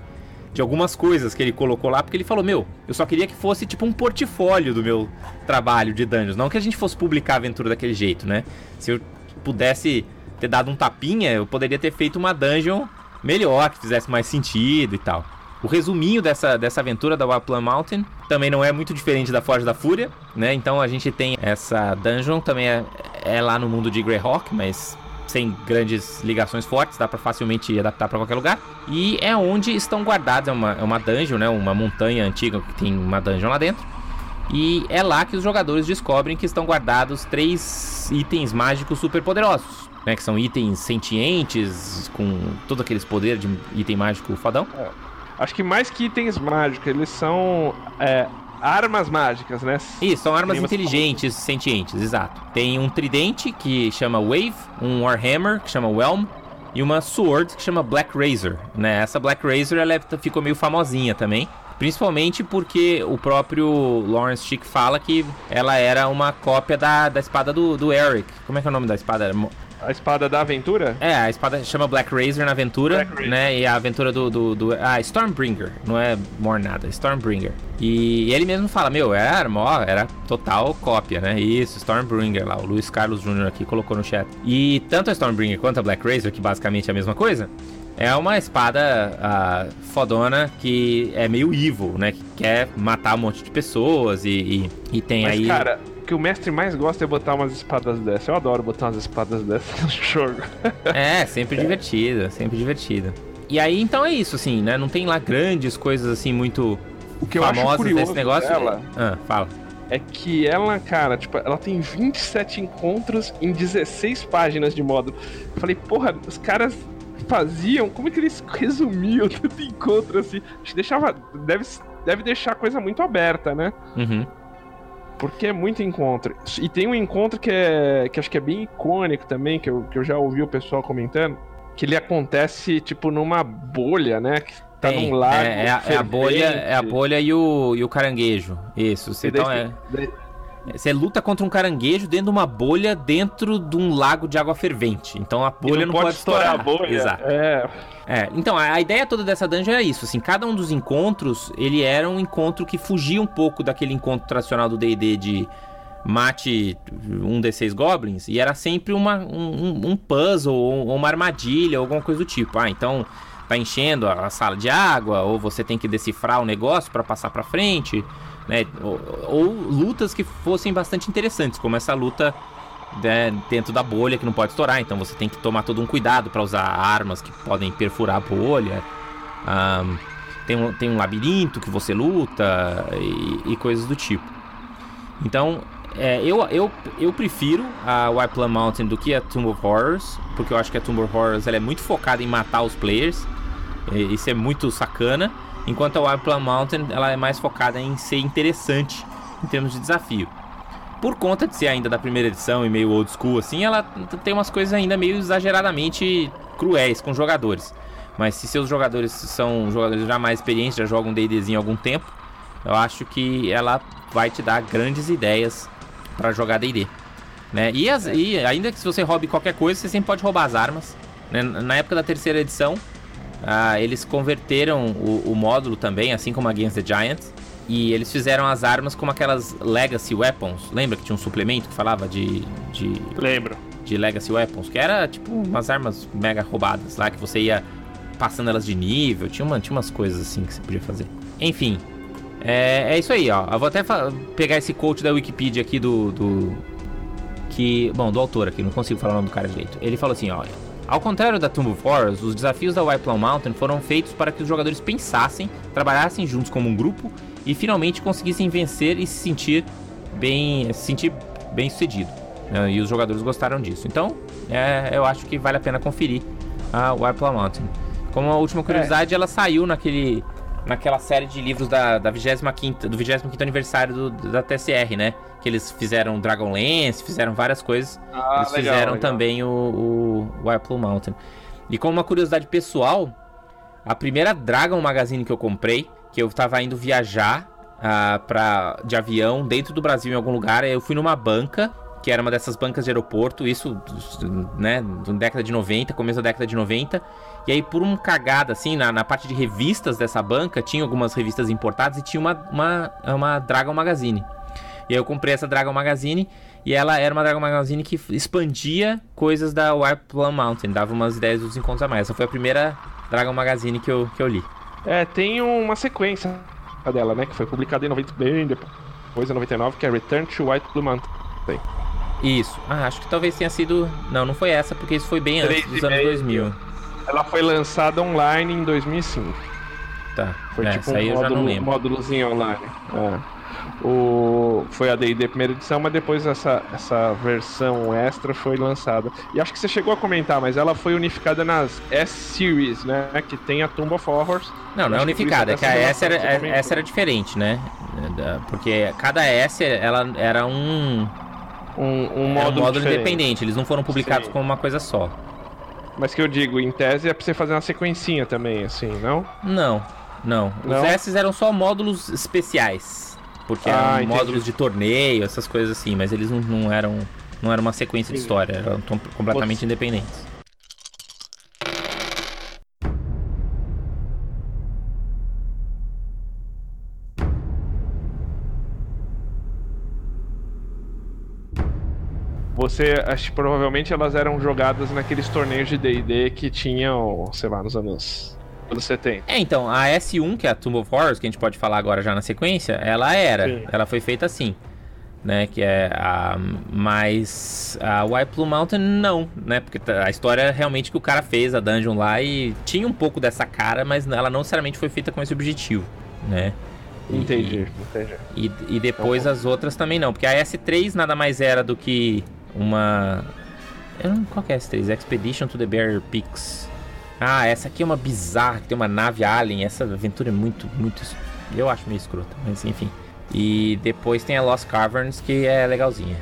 de algumas coisas que ele colocou lá, porque ele falou: Meu, eu só queria que fosse tipo um portfólio do meu trabalho de Dungeons. Não que a gente fosse publicar a aventura daquele jeito, né? Se eu pudesse ter dado um tapinha, eu poderia ter feito uma dungeon melhor, que fizesse mais sentido e tal. O resuminho dessa, dessa aventura da Waplan Mountain também não é muito diferente da Forja da Fúria, né? Então a gente tem essa dungeon, também é, é lá no mundo de Greyhawk, mas sem grandes ligações fortes, dá para facilmente adaptar para qualquer lugar. E é onde estão guardados, é uma, é uma dungeon, né? Uma montanha antiga que tem uma dungeon lá dentro. E é lá que os jogadores descobrem que estão guardados três itens mágicos super poderosos. Né, que são itens sentientes, com todo aqueles poderes de item mágico fodão. É. Acho que mais que itens mágicos, eles são é, armas mágicas, né? Isso, são armas inteligentes, sentientes, exato. Tem um tridente que chama Wave, um Warhammer que chama Whelm e uma Sword que chama Black Razor, né? Essa Black Razor ela é, ficou meio famosinha também. Principalmente porque o próprio Lawrence Chick fala que ela era uma cópia da, da espada do, do Eric. Como é que é o nome da espada? A espada da aventura? É, a espada chama Black Razor na aventura, né? E a aventura do, do, do. Ah, Stormbringer. Não é more nada, Stormbringer. E ele mesmo fala, meu, era, ó, era total cópia, né? Isso, Stormbringer lá. O Luiz Carlos Jr. aqui colocou no chat. E tanto a Stormbringer quanto a Black Razor, que basicamente é a mesma coisa, é uma espada uh, fodona que é meio evil, né? Que quer matar um monte de pessoas e, e, e tem Mas, aí. Cara, que o mestre mais gosta é botar umas espadas dessas. Eu adoro botar umas espadas dessas no jogo. é, sempre divertido, sempre divertido. E aí, então é isso, assim, né? Não tem lá grandes coisas assim muito o que famosas eu acho desse negócio. Dela ah, fala. É que ela, cara, tipo, ela tem 27 encontros em 16 páginas de módulo. Eu falei, porra, os caras faziam, como é que eles resumiam tanto encontro assim? Acho que deixava. Deve, deve deixar a coisa muito aberta, né? Uhum. Porque é muito encontro. E tem um encontro que, é, que acho que é bem icônico também, que eu, que eu já ouvi o pessoal comentando, que ele acontece, tipo, numa bolha, né? Que tá tem, num lago. É, é, a, é, a, bolha, é a bolha e o, e o caranguejo. Isso. Então, é, você luta contra um caranguejo dentro de uma bolha dentro de um lago de água fervente. Então a bolha não, não, pode, estourar. estourar. a bolha. Exato. É. É, então, a, ideia toda dessa dungeon era isso, assim, cada um dos encontros, ele era um encontro que fugia um pouco daquele encontro tradicional do D&D de mate um D6 goblins, e era sempre uma, um, um puzzle ou uma armadilha, alguma coisa do tipo. Ah, então tá enchendo a, a sala de água, ou você tem que decifrar o negócio para passar para frente, né? Ou, ou lutas que fossem bastante interessantes, como essa luta né, dentro da bolha que não pode estourar, então você tem que tomar todo um cuidado para usar armas que podem perfurar a bolha. Um, tem, um, tem um labirinto que você luta e, e coisas do tipo. Então, é, eu, eu, eu prefiro a White Plum Mountain do que a Tomb of Horrors, porque eu acho que a Tomb of Horrors ela é muito focada em matar os players. Isso é muito sacana. Enquanto a Plum Mountain ela é mais focada em ser interessante em termos de desafio. Por conta de ser ainda da primeira edição e meio old school assim, ela tem umas coisas ainda meio exageradamente cruéis com jogadores. Mas se seus jogadores são jogadores já mais experientes, já jogam D&Dzinho há algum tempo, eu acho que ela vai te dar grandes ideias para jogar D&D. Né? E, as, e, ainda que se você roube qualquer coisa, você sempre pode roubar as armas. Né? Na época da terceira edição, ah, eles converteram o, o, módulo também, assim como Against the Giants. E eles fizeram as armas como aquelas Legacy Weapons. Lembra que tinha um suplemento que falava de. de Lembro. De Legacy Weapons, que era tipo umas armas mega roubadas lá, que você ia passando elas de nível, tinha, uma, tinha umas coisas assim que você podia fazer. Enfim, é, é isso aí, ó. Eu vou até pegar esse quote da Wikipedia aqui do, do. que. Bom, do autor aqui, não consigo falar o nome do cara direito. Ele falou assim, ó. Ao contrário da Tomb of Horrors, os desafios da White Plum Mountain foram feitos para que os jogadores pensassem, trabalhassem juntos como um grupo e finalmente conseguissem vencer e se sentir bem, se sentir bem sucedido. Né? E os jogadores gostaram disso. Então, é, eu acho que vale a pena conferir a White Plum Mountain. Como a última curiosidade, é. ela saiu naquele naquela série de livros da, da 25 do 25 aniversário do, da TSR, né? Que eles fizeram Dragonlance, fizeram várias coisas. Ah, eles legal, fizeram legal. também o, o, o Apple Mountain. E como uma curiosidade pessoal, a primeira Dragon Magazine que eu comprei, que eu tava indo viajar uh, pra, de avião dentro do Brasil em algum lugar, eu fui numa banca que era uma dessas bancas de aeroporto, isso, né, na década de 90, começo da década de 90. E aí, por um cagada, assim, na, na parte de revistas dessa banca, tinha algumas revistas importadas e tinha uma, uma, uma Dragon Magazine. E aí eu comprei essa Dragon Magazine e ela era uma Dragon Magazine que expandia coisas da Wild Plum Mountain, dava umas ideias dos encontros a mais. Essa foi a primeira Dragon Magazine que eu, que eu li. É, tem uma sequência dela, né, que foi publicada em 90, bem depois, em 99, que é Return to White Blue Mountain. Isso. Ah, acho que talvez tenha sido. Não, não foi essa, porque isso foi bem antes dos anos 2000. Ela foi lançada online em 2005. Tá. Foi é, tipo um módulo, módulozinho online. É. O, foi a D&D primeira edição, mas depois essa, essa versão extra foi lançada. E acho que você chegou a comentar, mas ela foi unificada nas S-Series, né? Que tem a Tomb of Horrors. Não, não é unificada, é que a S era, essa era diferente, né? Porque cada S ela era um um, um módulo, um módulo independente, eles não foram publicados Sim. como uma coisa só. Mas que eu digo, em tese é pra você fazer uma sequencinha também, assim, não? Não, não. não? Os S eram só módulos especiais. Porque ah, eram entendi. módulos de torneio, essas coisas assim, mas eles não, não eram. Não era uma sequência de história, eram completamente Você... independentes. você acho que provavelmente elas eram jogadas naqueles torneios de D&D que tinham, sei lá, nos anos anos 70. É, então, a S1, que é a Tomb of Horrors, que a gente pode falar agora já na sequência, ela era, Sim. ela foi feita assim, né, que é a mas a White Blue Mountain não, né? Porque a história é realmente que o cara fez a dungeon lá e tinha um pouco dessa cara, mas ela não necessariamente foi feita com esse objetivo, né? Entendi, entendi. E, e depois então, as outras também não, porque a S3 nada mais era do que uma. Eu não, qual que é essa 3? Expedition to the Bear Peaks. Ah, essa aqui é uma bizarra, que tem uma nave alien. Essa aventura é muito, muito. Eu acho meio escrota, mas enfim. E depois tem a Lost Caverns, que é legalzinha.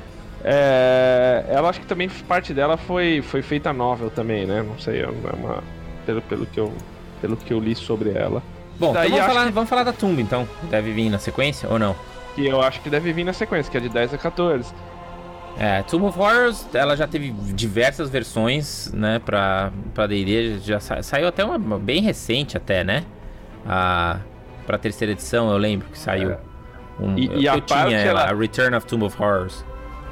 É, ela acho que também parte dela foi, foi feita novel também, né? Não sei, é uma, pelo, pelo, que eu, pelo que eu li sobre ela. Bom, então vamos, falar, que... vamos falar da Tumba então. Deve vir na sequência ou não? Que eu acho que deve vir na sequência, que é de 10 a 14. É, Tomb of Horrors, ela já teve diversas versões, né, pra, pra D&D, já sa saiu até uma bem recente até, né, a, pra terceira edição, eu lembro que saiu. É. Um, e, eu, e a eu tinha ela, a Return of Tomb of Horrors.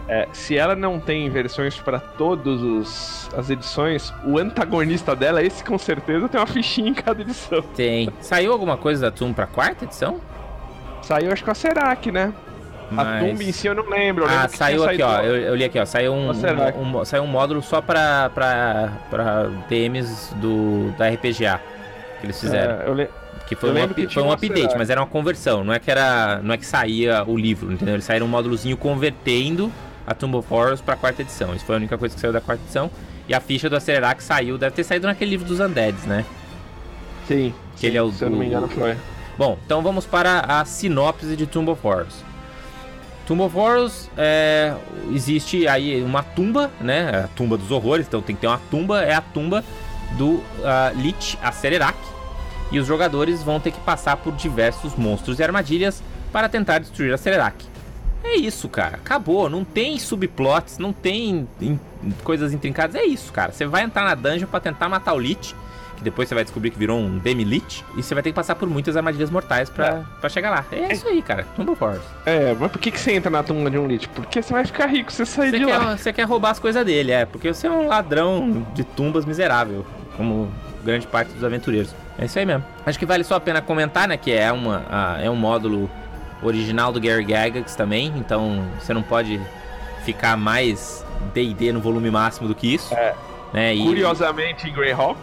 É, se ela não tem versões para todas as edições, o antagonista dela, esse com certeza, tem uma fichinha em cada edição. Tem. Saiu alguma coisa da Tomb pra quarta edição? Saiu, acho que a Serac, né? Mas... A Tomb em si eu não lembro. Eu ah, saiu aqui, ó. Eu, eu, li aqui, ó. Saiu um, um, um, saiu um módulo só pra, pra, pra PMs do, da RPGA que eles fizeram. É, eu le... Que foi, um, que foi um update, mas era uma conversão. Não é que era, não é que saía o livro, entendeu? Eles saíram um módulozinho convertendo a Tomb of Horrors pra quarta edição. Isso foi a única coisa que saiu da quarta edição. E a ficha do Acelerac saiu, deve ter saído naquele livro dos Undeads, né? Sim. Que sim, ele é o, se eu não me engano foi. Bom, então vamos para a sinopse de Tomb of Horrors. Tomb of Horrors é, existe aí uma tumba, né? A tumba dos horrores, então tem que ter uma tumba, é a tumba do uh, Lich Acererak. E os jogadores vão ter que passar por diversos monstros e armadilhas para tentar destruir Acererak. É isso, cara. Acabou. Não tem subplots, não tem in coisas intrincadas. É isso, cara. Você vai entrar na dungeon para tentar matar o Lich que depois você vai descobrir que virou um Demi-Lich, e você vai ter que passar por muitas armadilhas mortais pra, é. Pra chegar lá. É, é isso aí, cara. Tumble Force. É, mas por que, que você entra na tumba de um Lich? Porque você vai ficar rico se você sair você de quer, lá. Você quer roubar as coisas dele, é. Porque você é um ladrão de tumbas miserável, como grande parte dos aventureiros. É isso aí mesmo. Acho que vale só a pena comentar, né, que é, uma, a, é um módulo original do Gary Gygax também, então você não pode ficar mais D&D no volume máximo do que isso. É. Né? E... Curiosamente, em Greyhawk.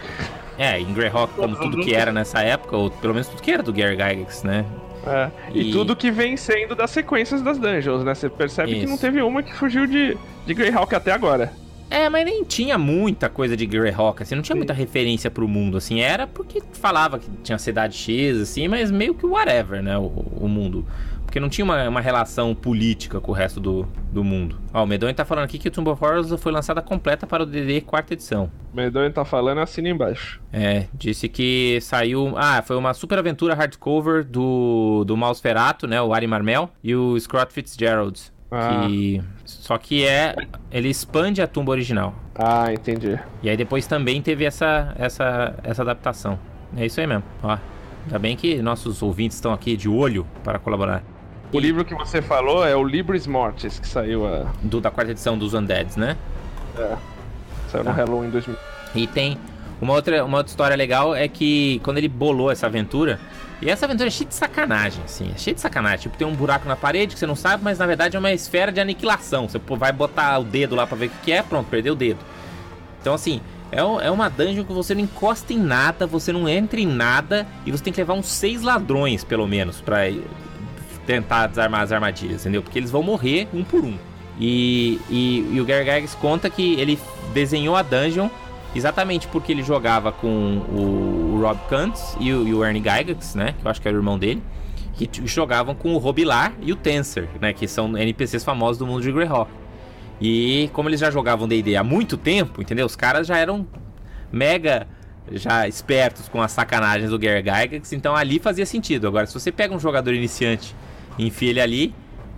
É, em Greyhawk, como tudo que era nessa época, ou pelo menos tudo que era do Gary Gygax, né? É. E... e... tudo que vem sendo das sequências das dungeons, né? Você percebe Isso. que não teve uma que fugiu de, de Greyhawk até agora. É, mas nem tinha muita coisa de Greyhawk, assim, não tinha Sim. muita referência pro mundo, assim, era porque falava que tinha cidade X, assim, mas meio que whatever, né, o, o mundo. Porque não tinha uma, uma relação política com o resto do, do mundo. Ó, o Medonho tá falando aqui que o Tomb of Horrors foi lançada completa para o DD quarta edição. Medonho tá falando, assina embaixo. É, disse que saiu... Ah, foi uma super aventura hardcover do, do Mausferato, né, o Ari Marmel, e o Scott Fitzgerald. Ah. Que... Só que é... Ele expande a tumba original. Ah, entendi. E aí depois também teve essa, essa, essa adaptação. É isso aí mesmo, ó. Ainda bem que nossos ouvintes estão aqui de olho para colaborar. O livro que você falou é o Libris Mortis, que saiu a... Do, da quarta edição dos Undeads, né? É. Saiu tá. no Halloween 2000. E tem uma outra, uma outra história legal é que quando ele bolou essa aventura, e essa aventura é cheia de sacanagem, assim, é cheia de sacanagem. Tipo, tem um buraco na parede que você não sabe, mas na verdade é uma esfera de aniquilação. Você vai botar o dedo lá pra ver o que é, pronto, perdeu o dedo. Então, assim, é, é uma dungeon que você não encosta em nada, você não entra em nada, e você tem que levar uns seis ladrões, pelo menos, pra tentar desarmar as armadilhas, entendeu? Porque eles vão morrer um por um. E, e, e o Gary Gygax conta que ele desenhou a dungeon exatamente porque ele jogava com o, o Rob Kuntz e o, e o, Ernie Gygax, né? Que eu acho que era o irmão dele. Que jogavam com o Robilar e o Tensor, né? Que são NPCs famosos do mundo de Greyhawk. E como eles já jogavam D&D há muito tempo, entendeu? Os caras já eram mega já espertos com as sacanagens do Gary Gygax, então ali fazia sentido. Agora, se você pega um jogador iniciante enfia ele ali,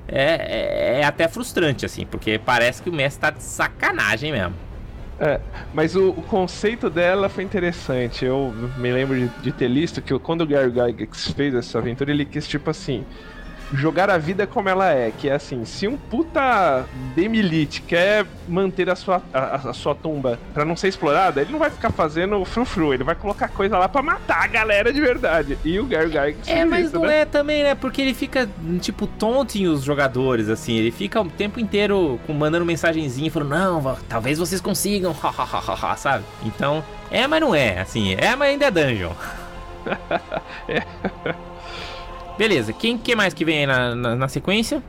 é, é, é, até frustrante, assim, porque parece que o mestre tá de sacanagem mesmo. É, mas o, o conceito dela foi interessante. Eu me lembro de, de ter listo que quando o Gary Gygax fez essa aventura, ele quis tipo assim jogar a vida como ela é, que é assim, se um puta demilite quer manter a sua, a, a, sua tumba pra não ser explorada, ele não vai ficar fazendo frufru, ele vai colocar coisa lá pra matar a galera de verdade. E o Gary Gygax É, mas isso, não né? é também, né? Porque ele fica, tipo, tontinho os jogadores, assim, ele fica o tempo inteiro mandando mensagenzinha, falando, não, talvez vocês consigam, sabe? Então, é, mas não é, assim, é, mas ainda é dungeon. é. Beleza, quem que mais que vem aí na, na, na sequência?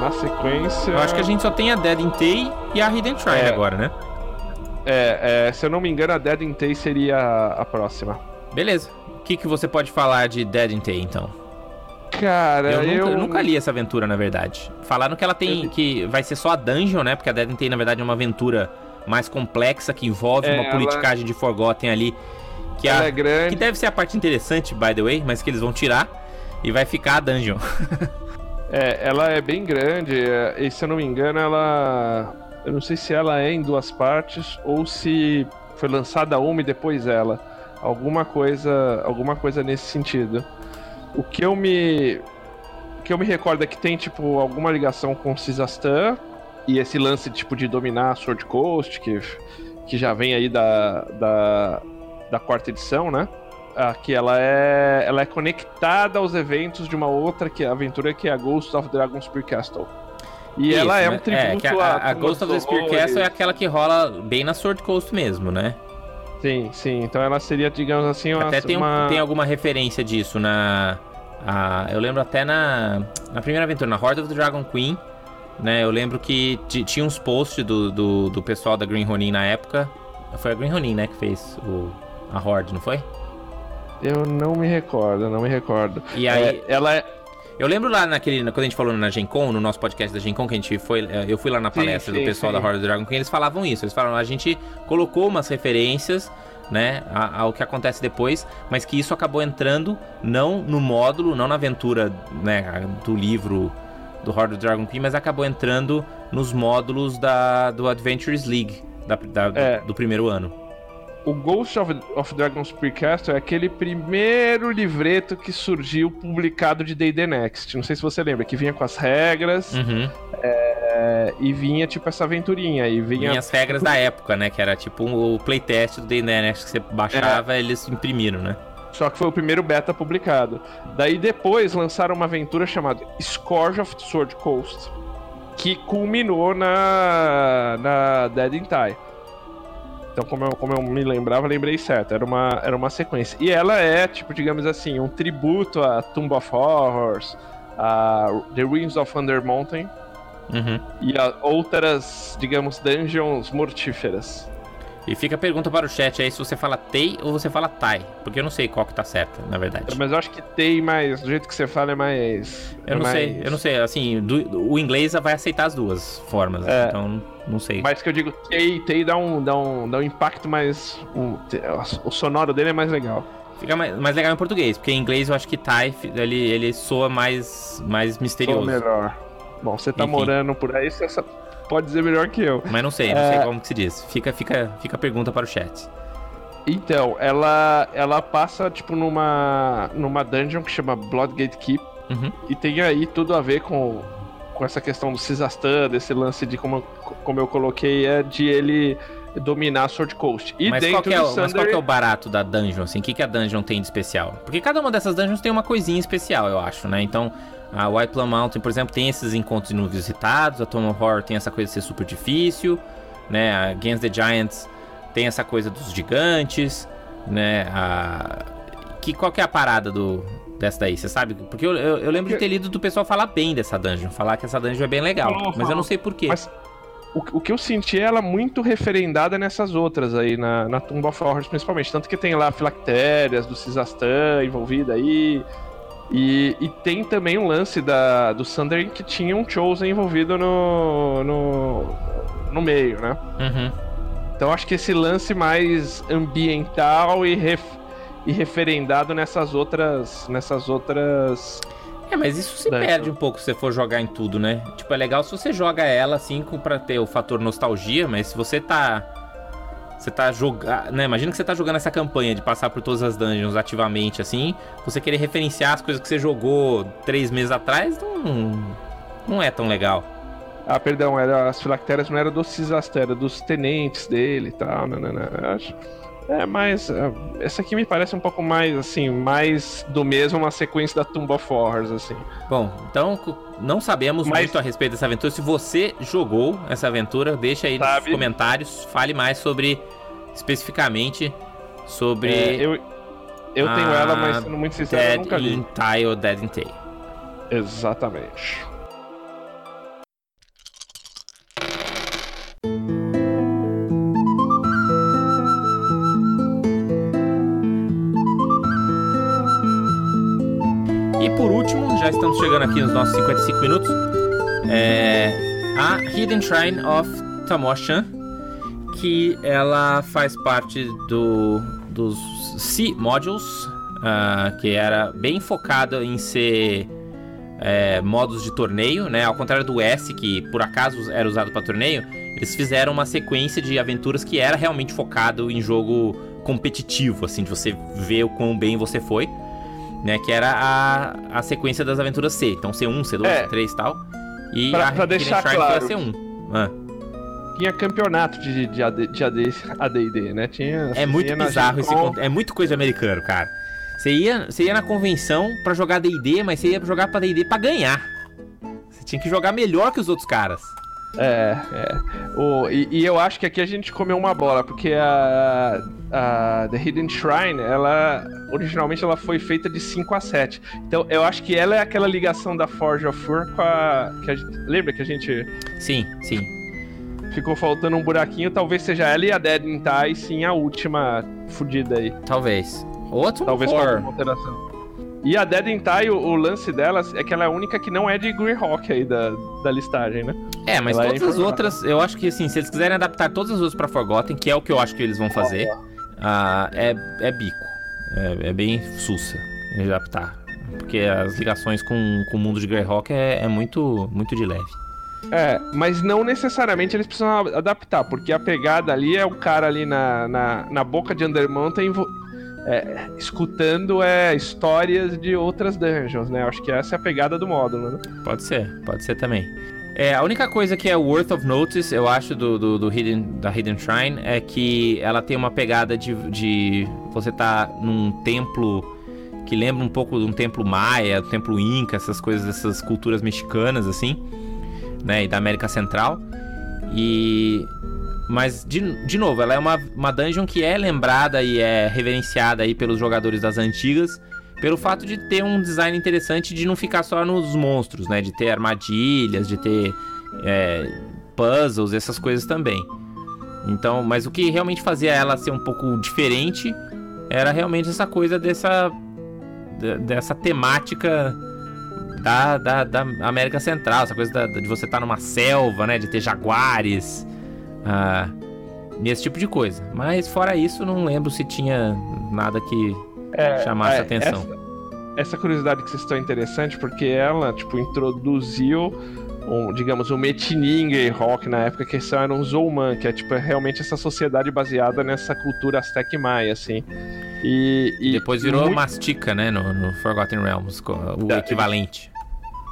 Na sequência. Eu acho que a gente só tem a Dead in Tay e a Hidden Shrine é, agora, né? É, é, se eu não me engano, a Dead in Tay seria a, a próxima. Beleza. O que, que você pode falar de Dead in Tay, então? Cara, eu. Nunca, eu nunca li essa aventura, na verdade. Falaram que ela tem. Que vai ser só a dungeon, né? Porque a Dead tem, na verdade, é uma aventura mais complexa que envolve é, uma politicagem ela... de Forgotten ali. Que, ela a, é grande. que deve ser a parte interessante, by the way, mas que eles vão tirar e vai ficar a dungeon. é, ela é bem grande, é, e se eu não me engano, ela. Eu não sei se ela é em duas partes ou se foi lançada uma e depois ela. Alguma coisa, alguma coisa nesse sentido. O que eu me. O que eu me recordo é que tem, tipo, alguma ligação com Cisastan e esse lance, tipo, de dominar a Sword Coast, que, que já vem aí da, da, da quarta edição, né? Ah, que ela é, ela é conectada aos eventos de uma outra que, aventura que é a Ghost of Dragon Spear Castle. E Isso, ela é um tributo é, a, a, a Ghost of the Spear Castle é aquela que rola bem na Sword Coast mesmo, né? Sim, sim. Então ela seria, digamos assim, uma. Até tem, uma... tem alguma referência disso na, Ah, eu lembro até na, na primeira aventura, na Horde of the Dragon Queen, né? Eu lembro que tinha uns posts do, do, do, pessoal da Green Ronin na época. Foi a Green Ronin, né, que fez o, a Horde, não foi? Eu não me recordo, não me recordo. E aí. É, ela é. Eu lembro lá naquele. Quando a gente falou na Gen Con, no nosso podcast da Gen Con, que a gente foi. É, eu fui lá na palestra sim, sim, do pessoal sim. da the Dragon Queen, eles falavam isso. Eles falaram, a gente colocou umas referências né, ao que acontece depois, mas que isso acabou entrando não no módulo, não na aventura, né, do livro do Horde of Dragon Queen, mas acabou entrando nos módulos da, do Adventures League da, da, é. do, do, primeiro ano. O Ghost of, of Dragon's Precaster é aquele primeiro livreto que surgiu publicado de D&D Next. Não sei se você lembra, que vinha com as regras. Uhum. É, e vinha tipo essa aventurinha. E vinha... vinha as regras da época, né? Que era tipo o playtest do D&D Next que você baixava, é. eles imprimiram, né? Só que foi o primeiro beta publicado. Daí depois lançaram uma aventura chamada Scourge of Sword Coast, que culminou na, na Dead in Tie. Então, como eu, como eu me lembrava, lembrei certo. Era uma, era uma sequência. E ela é, tipo, digamos assim, um tributo a Tomb of Horrors, a The Ruins of Under Mountain uhum. e a outras, digamos, dungeons mortíferas. E fica a pergunta para o chat aí se você fala Tei ou você fala Tai. Porque eu não sei qual que tá certa, na verdade. Mas eu acho que Tei mais. Do jeito que você fala é mais. Eu é não mais... sei, eu não sei. Assim, do, o inglês vai aceitar as duas formas. É. Então, não sei. Mas que eu digo Tei, Tei dá um, dá um, dá um impacto mais. Um, o sonoro dele é mais legal. Fica mais, mais legal em português, porque em inglês eu acho que Tai ele, ele soa mais, mais misterioso. Soa melhor. Bom, você tá Enfim. morando por aí, você pode dizer melhor que eu. Mas não sei, não é... sei como que se diz. Fica, fica, fica a pergunta para o chat. Então, ela ela passa tipo numa numa dungeon que chama Bloodgate Keep uhum. e tem aí tudo a ver com com essa questão do Cisastan, desse lance de como como eu coloquei é de ele dominar Sword Coast. E mas, qual é, o, Thunder... mas qual é o barato da dungeon, assim? O que, que a dungeon tem de especial? Porque cada uma dessas dungeons tem uma coisinha especial, eu acho, né? Então, a White Plum Mountain, por exemplo, tem esses encontros não visitados. A Tomb of Horror tem essa coisa de ser super difícil. Né? A Against the Giants tem essa coisa dos gigantes. Né? A... Que, qual que é a parada do, dessa daí? Você sabe? Porque eu, eu, eu lembro de ter lido do pessoal falar bem dessa dungeon. Falar que essa dungeon é bem legal. Mas eu não sei porquê. Mas o, o que eu senti é ela muito referendada nessas outras aí, na, na Tomb of Horrors principalmente. Tanto que tem lá filactérias do Cisastan envolvida aí. E, e tem também um lance da, do Sunder que tinha um Chosen envolvido no, no, no meio, né? Uhum. Então acho que esse lance mais ambiental e, ref, e referendado nessas outras. nessas outras. É, mas isso se perde um pouco se você for jogar em tudo, né? Tipo, é legal se você joga ela assim pra ter o fator nostalgia, mas se você tá você tá jogando. Né? Imagina que você tá jogando essa campanha de passar por todas as dungeons ativamente, assim. Você querer referenciar as coisas que você jogou três meses atrás, não, não é tão legal. Ah, perdão, era, as filactérias não eram dos Cisaster, era dos tenentes dele e tal. Não, não, não. Acho... É, mas é, essa aqui me parece um pouco mais, assim, mais do mesmo, uma sequência da Tomb of Horrors, assim. Bom, então não sabemos mas... muito a respeito dessa aventura. Se você jogou essa aventura, deixa aí Sabe. nos comentários, fale mais sobre, especificamente, sobre... É, eu, eu tenho ela, mas sendo muito sincero, Dead eu nunca in Tie ou Dead in Tay. Exatamente. Estamos chegando aqui nos nossos 55 minutos, é a Hidden Shrine of Tamoshan, que ela faz parte do, dos C Modules, uh, que era bem focada em ser é, modos de torneio, né? Ao contrário do S, que por acaso era usado para torneio, eles fizeram uma sequência de aventuras que era realmente focado em jogo competitivo, assim, de você ver o quão bem você foi né? Que era a, a sequência das aventuras C. Então C1, C2, é. C3 e tal. E pra, a pra deixar claro. foi a C1. Ah. Tinha campeonato de, de, AD, de AD, AD&D, né? Tinha, é muito bizarro esse É muito coisa americano, cara. Você ia, você ia na convenção para jogar D&D, mas você ia jogar pra D&D pra ganhar. Você tinha que jogar melhor que os outros caras. É, é. O, e, e, eu acho que aqui a gente comeu uma bola, porque a, a The Hidden Shrine, ela originalmente ela foi feita de 5 a 7. Então eu acho que ela é aquela ligação da Forge of Fur com a. Que a lembra que a gente. Sim, sim. Ficou faltando um buraquinho, talvez seja ela e a Dead in Tie, sim, a última fodida aí. Talvez. Outro Talvez com alguma alteração. E a Dead in Tie, o, o, lance delas é que ela é a única que não é de Greyhawk aí da, da listagem, né? É, mas ela é todas é as outras, eu acho que assim, se eles quiserem adaptar todas as outras pra Forgotten, que é o que eu acho que eles vão fazer, uh, é, é bico. É, é bem sussa adaptar. Porque as ligações com, com o mundo de Greyhawk é, é muito, muito de leve. É, mas não necessariamente eles precisam adaptar, porque a pegada ali é o cara ali na, na, na boca de Undermountain é, escutando é, histórias de outras dungeons, né? Acho que essa é a pegada do módulo, né? Pode ser, pode ser também. É, a única coisa que é worth of notice, eu acho, do, do, do Hidden, da Hidden Shrine é que ela tem uma pegada de, de você tá num templo que lembra um pouco de um templo maia, do templo inca, essas coisas, essas culturas mexicanas, assim, né, e da América Central. E mas, de, de novo, ela é uma, uma dungeon que é lembrada e é reverenciada aí pelos jogadores das antigas, pelo fato de ter um design interessante de não ficar só nos monstros, né? De ter armadilhas, de ter é, puzzles, essas coisas também. Então, mas o que realmente fazia ela ser um pouco diferente era realmente essa coisa dessa dessa temática da, da, da América Central, essa coisa da, de você estar tá numa selva, né? De ter jaguares, ah, nesse tipo de coisa. Mas fora isso, não lembro se tinha nada que é, chamasse é, atenção. Essa, essa, curiosidade que vocês estão interessante porque ela, tipo, introduziu um, digamos, o um Metininga rock na época que são eram os Zouman, que é tipo é realmente essa sociedade baseada nessa cultura Aztec Maia, assim. E, e depois virou muito... Mastica, né, no, no Forgotten Realms, o é, equivalente.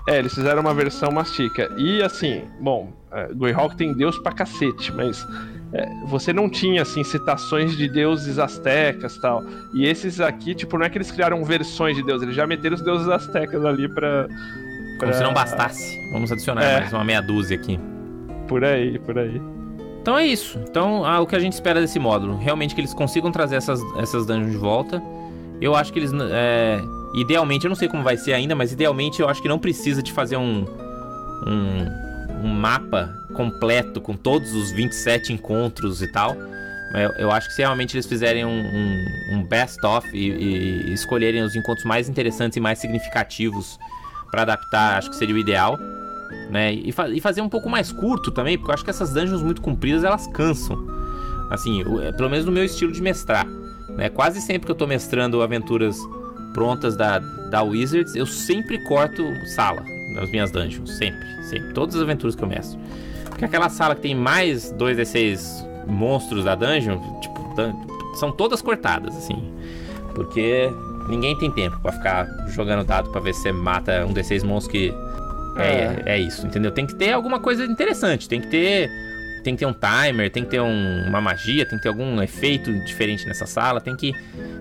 É, eles fizeram uma versão mastica. E assim, bom, é, Greyhawk tem deus pra cacete, mas é, você não tinha, assim, citações de deuses astecas tal. E esses aqui, tipo, não é que eles criaram versões de deuses, eles já meteram os deuses astecas ali pra. pra... Como se não bastasse. Vamos adicionar é. mais uma meia dúzia aqui. Por aí, por aí. Então é isso. Então, ah, o que a gente espera desse módulo? Realmente que eles consigam trazer essas, essas dungeons de volta. Eu acho que eles. É, Idealmente, eu não sei como vai ser ainda, mas idealmente eu acho que não precisa de fazer um, um, um mapa completo com todos os 27 encontros e tal. Eu, eu acho que se realmente eles fizerem um, um, um best-of e, e, escolherem os encontros mais interessantes e mais significativos para adaptar, acho que seria o ideal. Né? E, fa e, fazer um pouco mais curto também, porque eu acho que essas dungeons muito compridas elas cansam. Assim, é, pelo menos no meu estilo de mestrar. Né? Quase sempre que eu estou mestrando aventuras prontas da, da Wizards, eu sempre corto sala nas minhas dungeons. Sempre, sempre. Todas as aventuras que eu mestro. Porque aquela sala que tem mais 2d6 monstros da dungeon, tipo, são todas cortadas, assim. Porque ninguém tem tempo para ficar jogando dado para ver se você mata um d6 monstros que. É, é, é isso, entendeu? Tem que ter alguma coisa interessante, tem que ter tem que ter um timer, tem que ter um, uma magia, tem que ter algum efeito diferente nessa sala, tem que,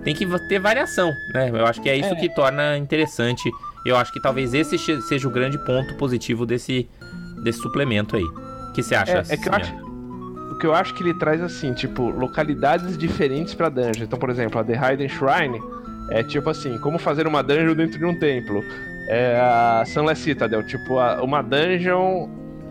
tem que ter variação, né? Eu acho que é isso é. que torna interessante. Eu acho que talvez esse seja o grande ponto positivo desse, desse suplemento aí. O que você acha? É, é que eu acho, o que eu acho que ele traz assim, tipo, localidades diferentes para dungeon. Então, por exemplo, a The Hidden Shrine é tipo assim, como fazer uma dungeon dentro de um templo. É a Sunless Citadel, tipo, a, uma dungeon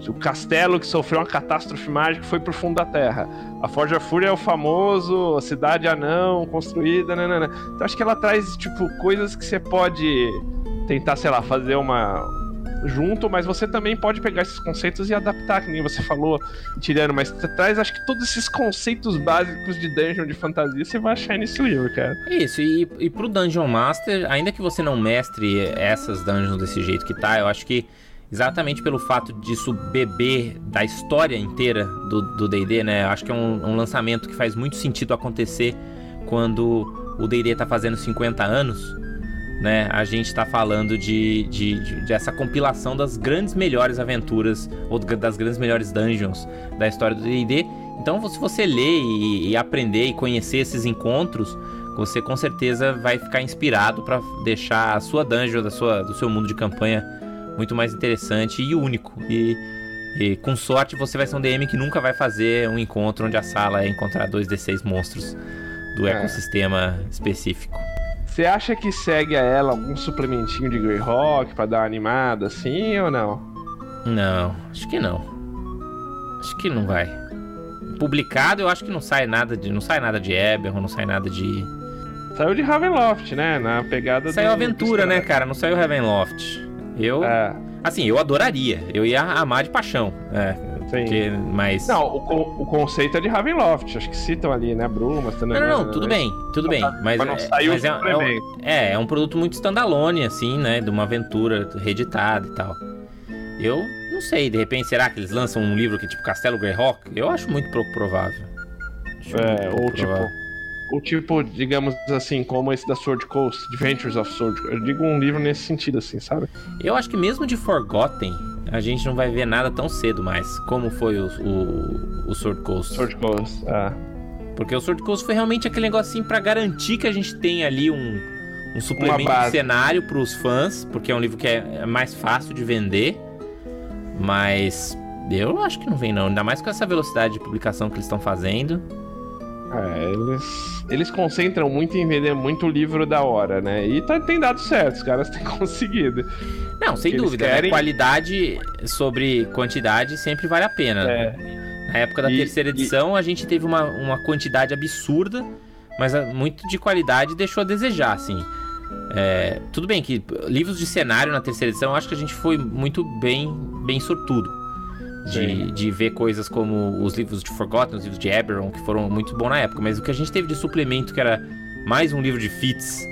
o castelo que sofreu uma catástrofe mágica foi pro fundo da terra. A Forja Fúria é o famoso cidade anão construída, nanana. Então acho que ela traz, tipo, coisas que você pode tentar, sei lá, fazer uma junto, mas você também pode pegar esses conceitos e adaptar, que nem você falou, tirando, mas traz, acho que todos esses conceitos básicos de dungeon de fantasia você vai achar nesse livro, cara. Isso, e, e pro Dungeon Master, ainda que você não mestre essas dungeons desse jeito que tá, eu acho que exatamente pelo fato disso beber da história inteira do D&D, né? Acho que é um, um, lançamento que faz muito sentido acontecer quando o D&D está fazendo 50 anos, né? A gente está falando de, de, de, de, essa compilação das grandes melhores aventuras ou das grandes melhores dungeons da história do D&D. Então, se você ler e, e aprender e conhecer esses encontros, você com certeza vai ficar inspirado para deixar a sua dungeon, da sua, do seu mundo de campanha muito mais interessante e único. E, E com sorte você vai ser um DM que nunca vai fazer um encontro onde a sala é encontrar dois D6 monstros do É. ecossistema específico. Você acha que segue a ela algum suplementinho de Greyhawk pra dar uma animada assim ou não? Não, acho que não. Acho que não vai. Publicado, eu acho que não sai nada de, não sai nada de Eberron, não sai nada de Saiu de Ravenloft, né? Na pegada Saiu do, aventura, né, cara? Não saiu Ravenloft. Eu, É, assim, eu adoraria. Eu ia amar de paixão. É, sim. porque, mas Não, o, o conceito é de Ravenloft. Acho que citam ali, né? Brumas, Não, não, não, tudo bem, tudo bem. Mas, Mas não é- saiu mas é, é, um, é, é um produto muito standalone, assim, né? De uma aventura reeditada e tal. Eu não sei, de repente, será que eles lançam um livro que tipo Castelo Greyhawk? Eu acho muito pouco provável. Acho muito É, pouco ou tipo. Ou tipo, digamos assim, como esse da Sword Coast, Adventures of Sword Coast. Eu digo um livro nesse sentido, assim, sabe? Eu acho que mesmo de Forgotten, a gente não vai ver nada tão cedo mais, como foi o, o, o Sword Coast. Sword Coast, é. Porque o Sword Coast foi realmente aquele negocinho pra garantir que a gente tem ali um, um suplemento de cenário pros fãs, porque é um livro que é é mais fácil de vender. Mas eu acho que não vem não, ainda mais com essa velocidade de publicação que eles estão fazendo. É, eles, eles concentram muito em vender muito livro da hora, né? E tá- tem dado certo, os caras têm conseguido. Não, sem dúvida, né? querem- qualidade sobre quantidade sempre vale a pena. É, Na época da E- terceira e- edição, a gente teve uma, uma quantidade absurda, mas ah, muito de qualidade deixou a desejar, assim. É, tudo bem que livros de cenário na terceira edição, eu acho que a gente foi muito bem, bem sortudo. De, de ver coisas como os livros de Forgotten, os livros de Eberron, que foram muito bons na época. Mas o que a gente teve de suplemento, que era mais um livro de feats,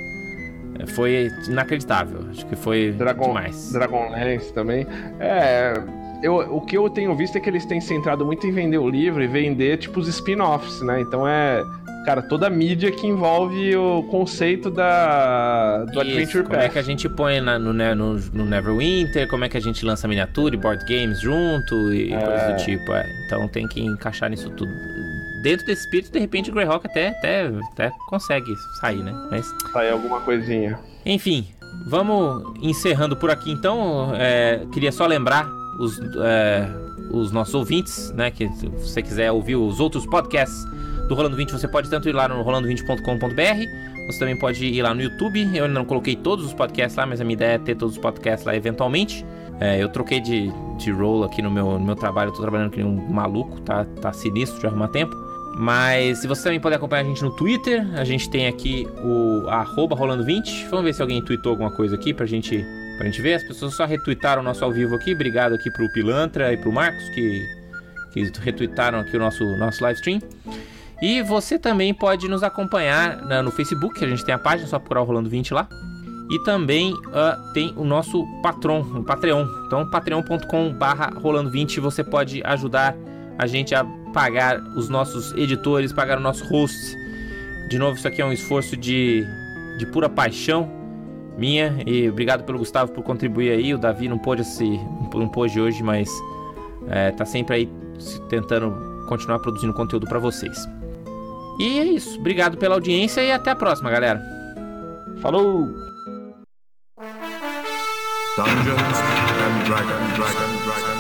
é, foi inacreditável. Acho que foi Dragon, demais. Dragonlance também. É. Eu, o que eu tenho visto é que eles têm centrado muito em vender o livro e vender, tipo, os spin-offs, né? Então é. Cara, toda a mídia que envolve o conceito da, do Isso, Adventure como Path. é que a gente põe na- no, Ne- no, no Neverwinter, como é que a gente lança miniatura e board games junto e É. coisas do tipo. é. Então tem que encaixar nisso tudo. Dentro desse espírito, de repente, o Greyhawk até, até, até consegue sair, né? Mas, Sai alguma coisinha. enfim, vamos encerrando por aqui então. É, queria só lembrar os, é, os nossos ouvintes, né? Que se você quiser ouvir os outros podcasts do Rolando 20, você pode tanto ir lá no rolando20.com.br, você também pode ir lá no YouTube. Eu ainda não coloquei todos os podcasts lá, mas a minha ideia é ter todos os podcasts lá eventualmente. É, eu troquei de, de role aqui no meu, no meu trabalho, eu tô trabalhando nem um maluco, tá, tá sinistro de arrumar tempo. Mas se você também pode acompanhar a gente no Twitter, a gente tem aqui o arroba rolando20. Vamos ver se alguém tweetou alguma coisa aqui pra gente, pra gente ver. As pessoas só retweetaram o nosso ao vivo aqui. Obrigado aqui pro Pilantra e pro Marcos que, que retweetaram aqui o nosso, nosso live stream. E você também pode nos acompanhar na- no Facebook, a gente tem a página, é só procurar o Rolando 20 lá. E também ah, tem o nosso Patron, o Patreon. Então, patreon.com barra rolando 20, você pode ajudar a gente a pagar os nossos editores, pagar o nosso host. De novo, isso aqui é um esforço de, de pura paixão minha. E obrigado pelo Gustavo por contribuir aí. O Davi não pôde, se, não pôde hoje, mas é, tá sempre aí tentando continuar produzindo conteúdo para vocês. E é isso. Obrigado pela audiência e até a próxima, galera. Falou! Dungeons and Dragons. Dragon, Dragon, Dragon.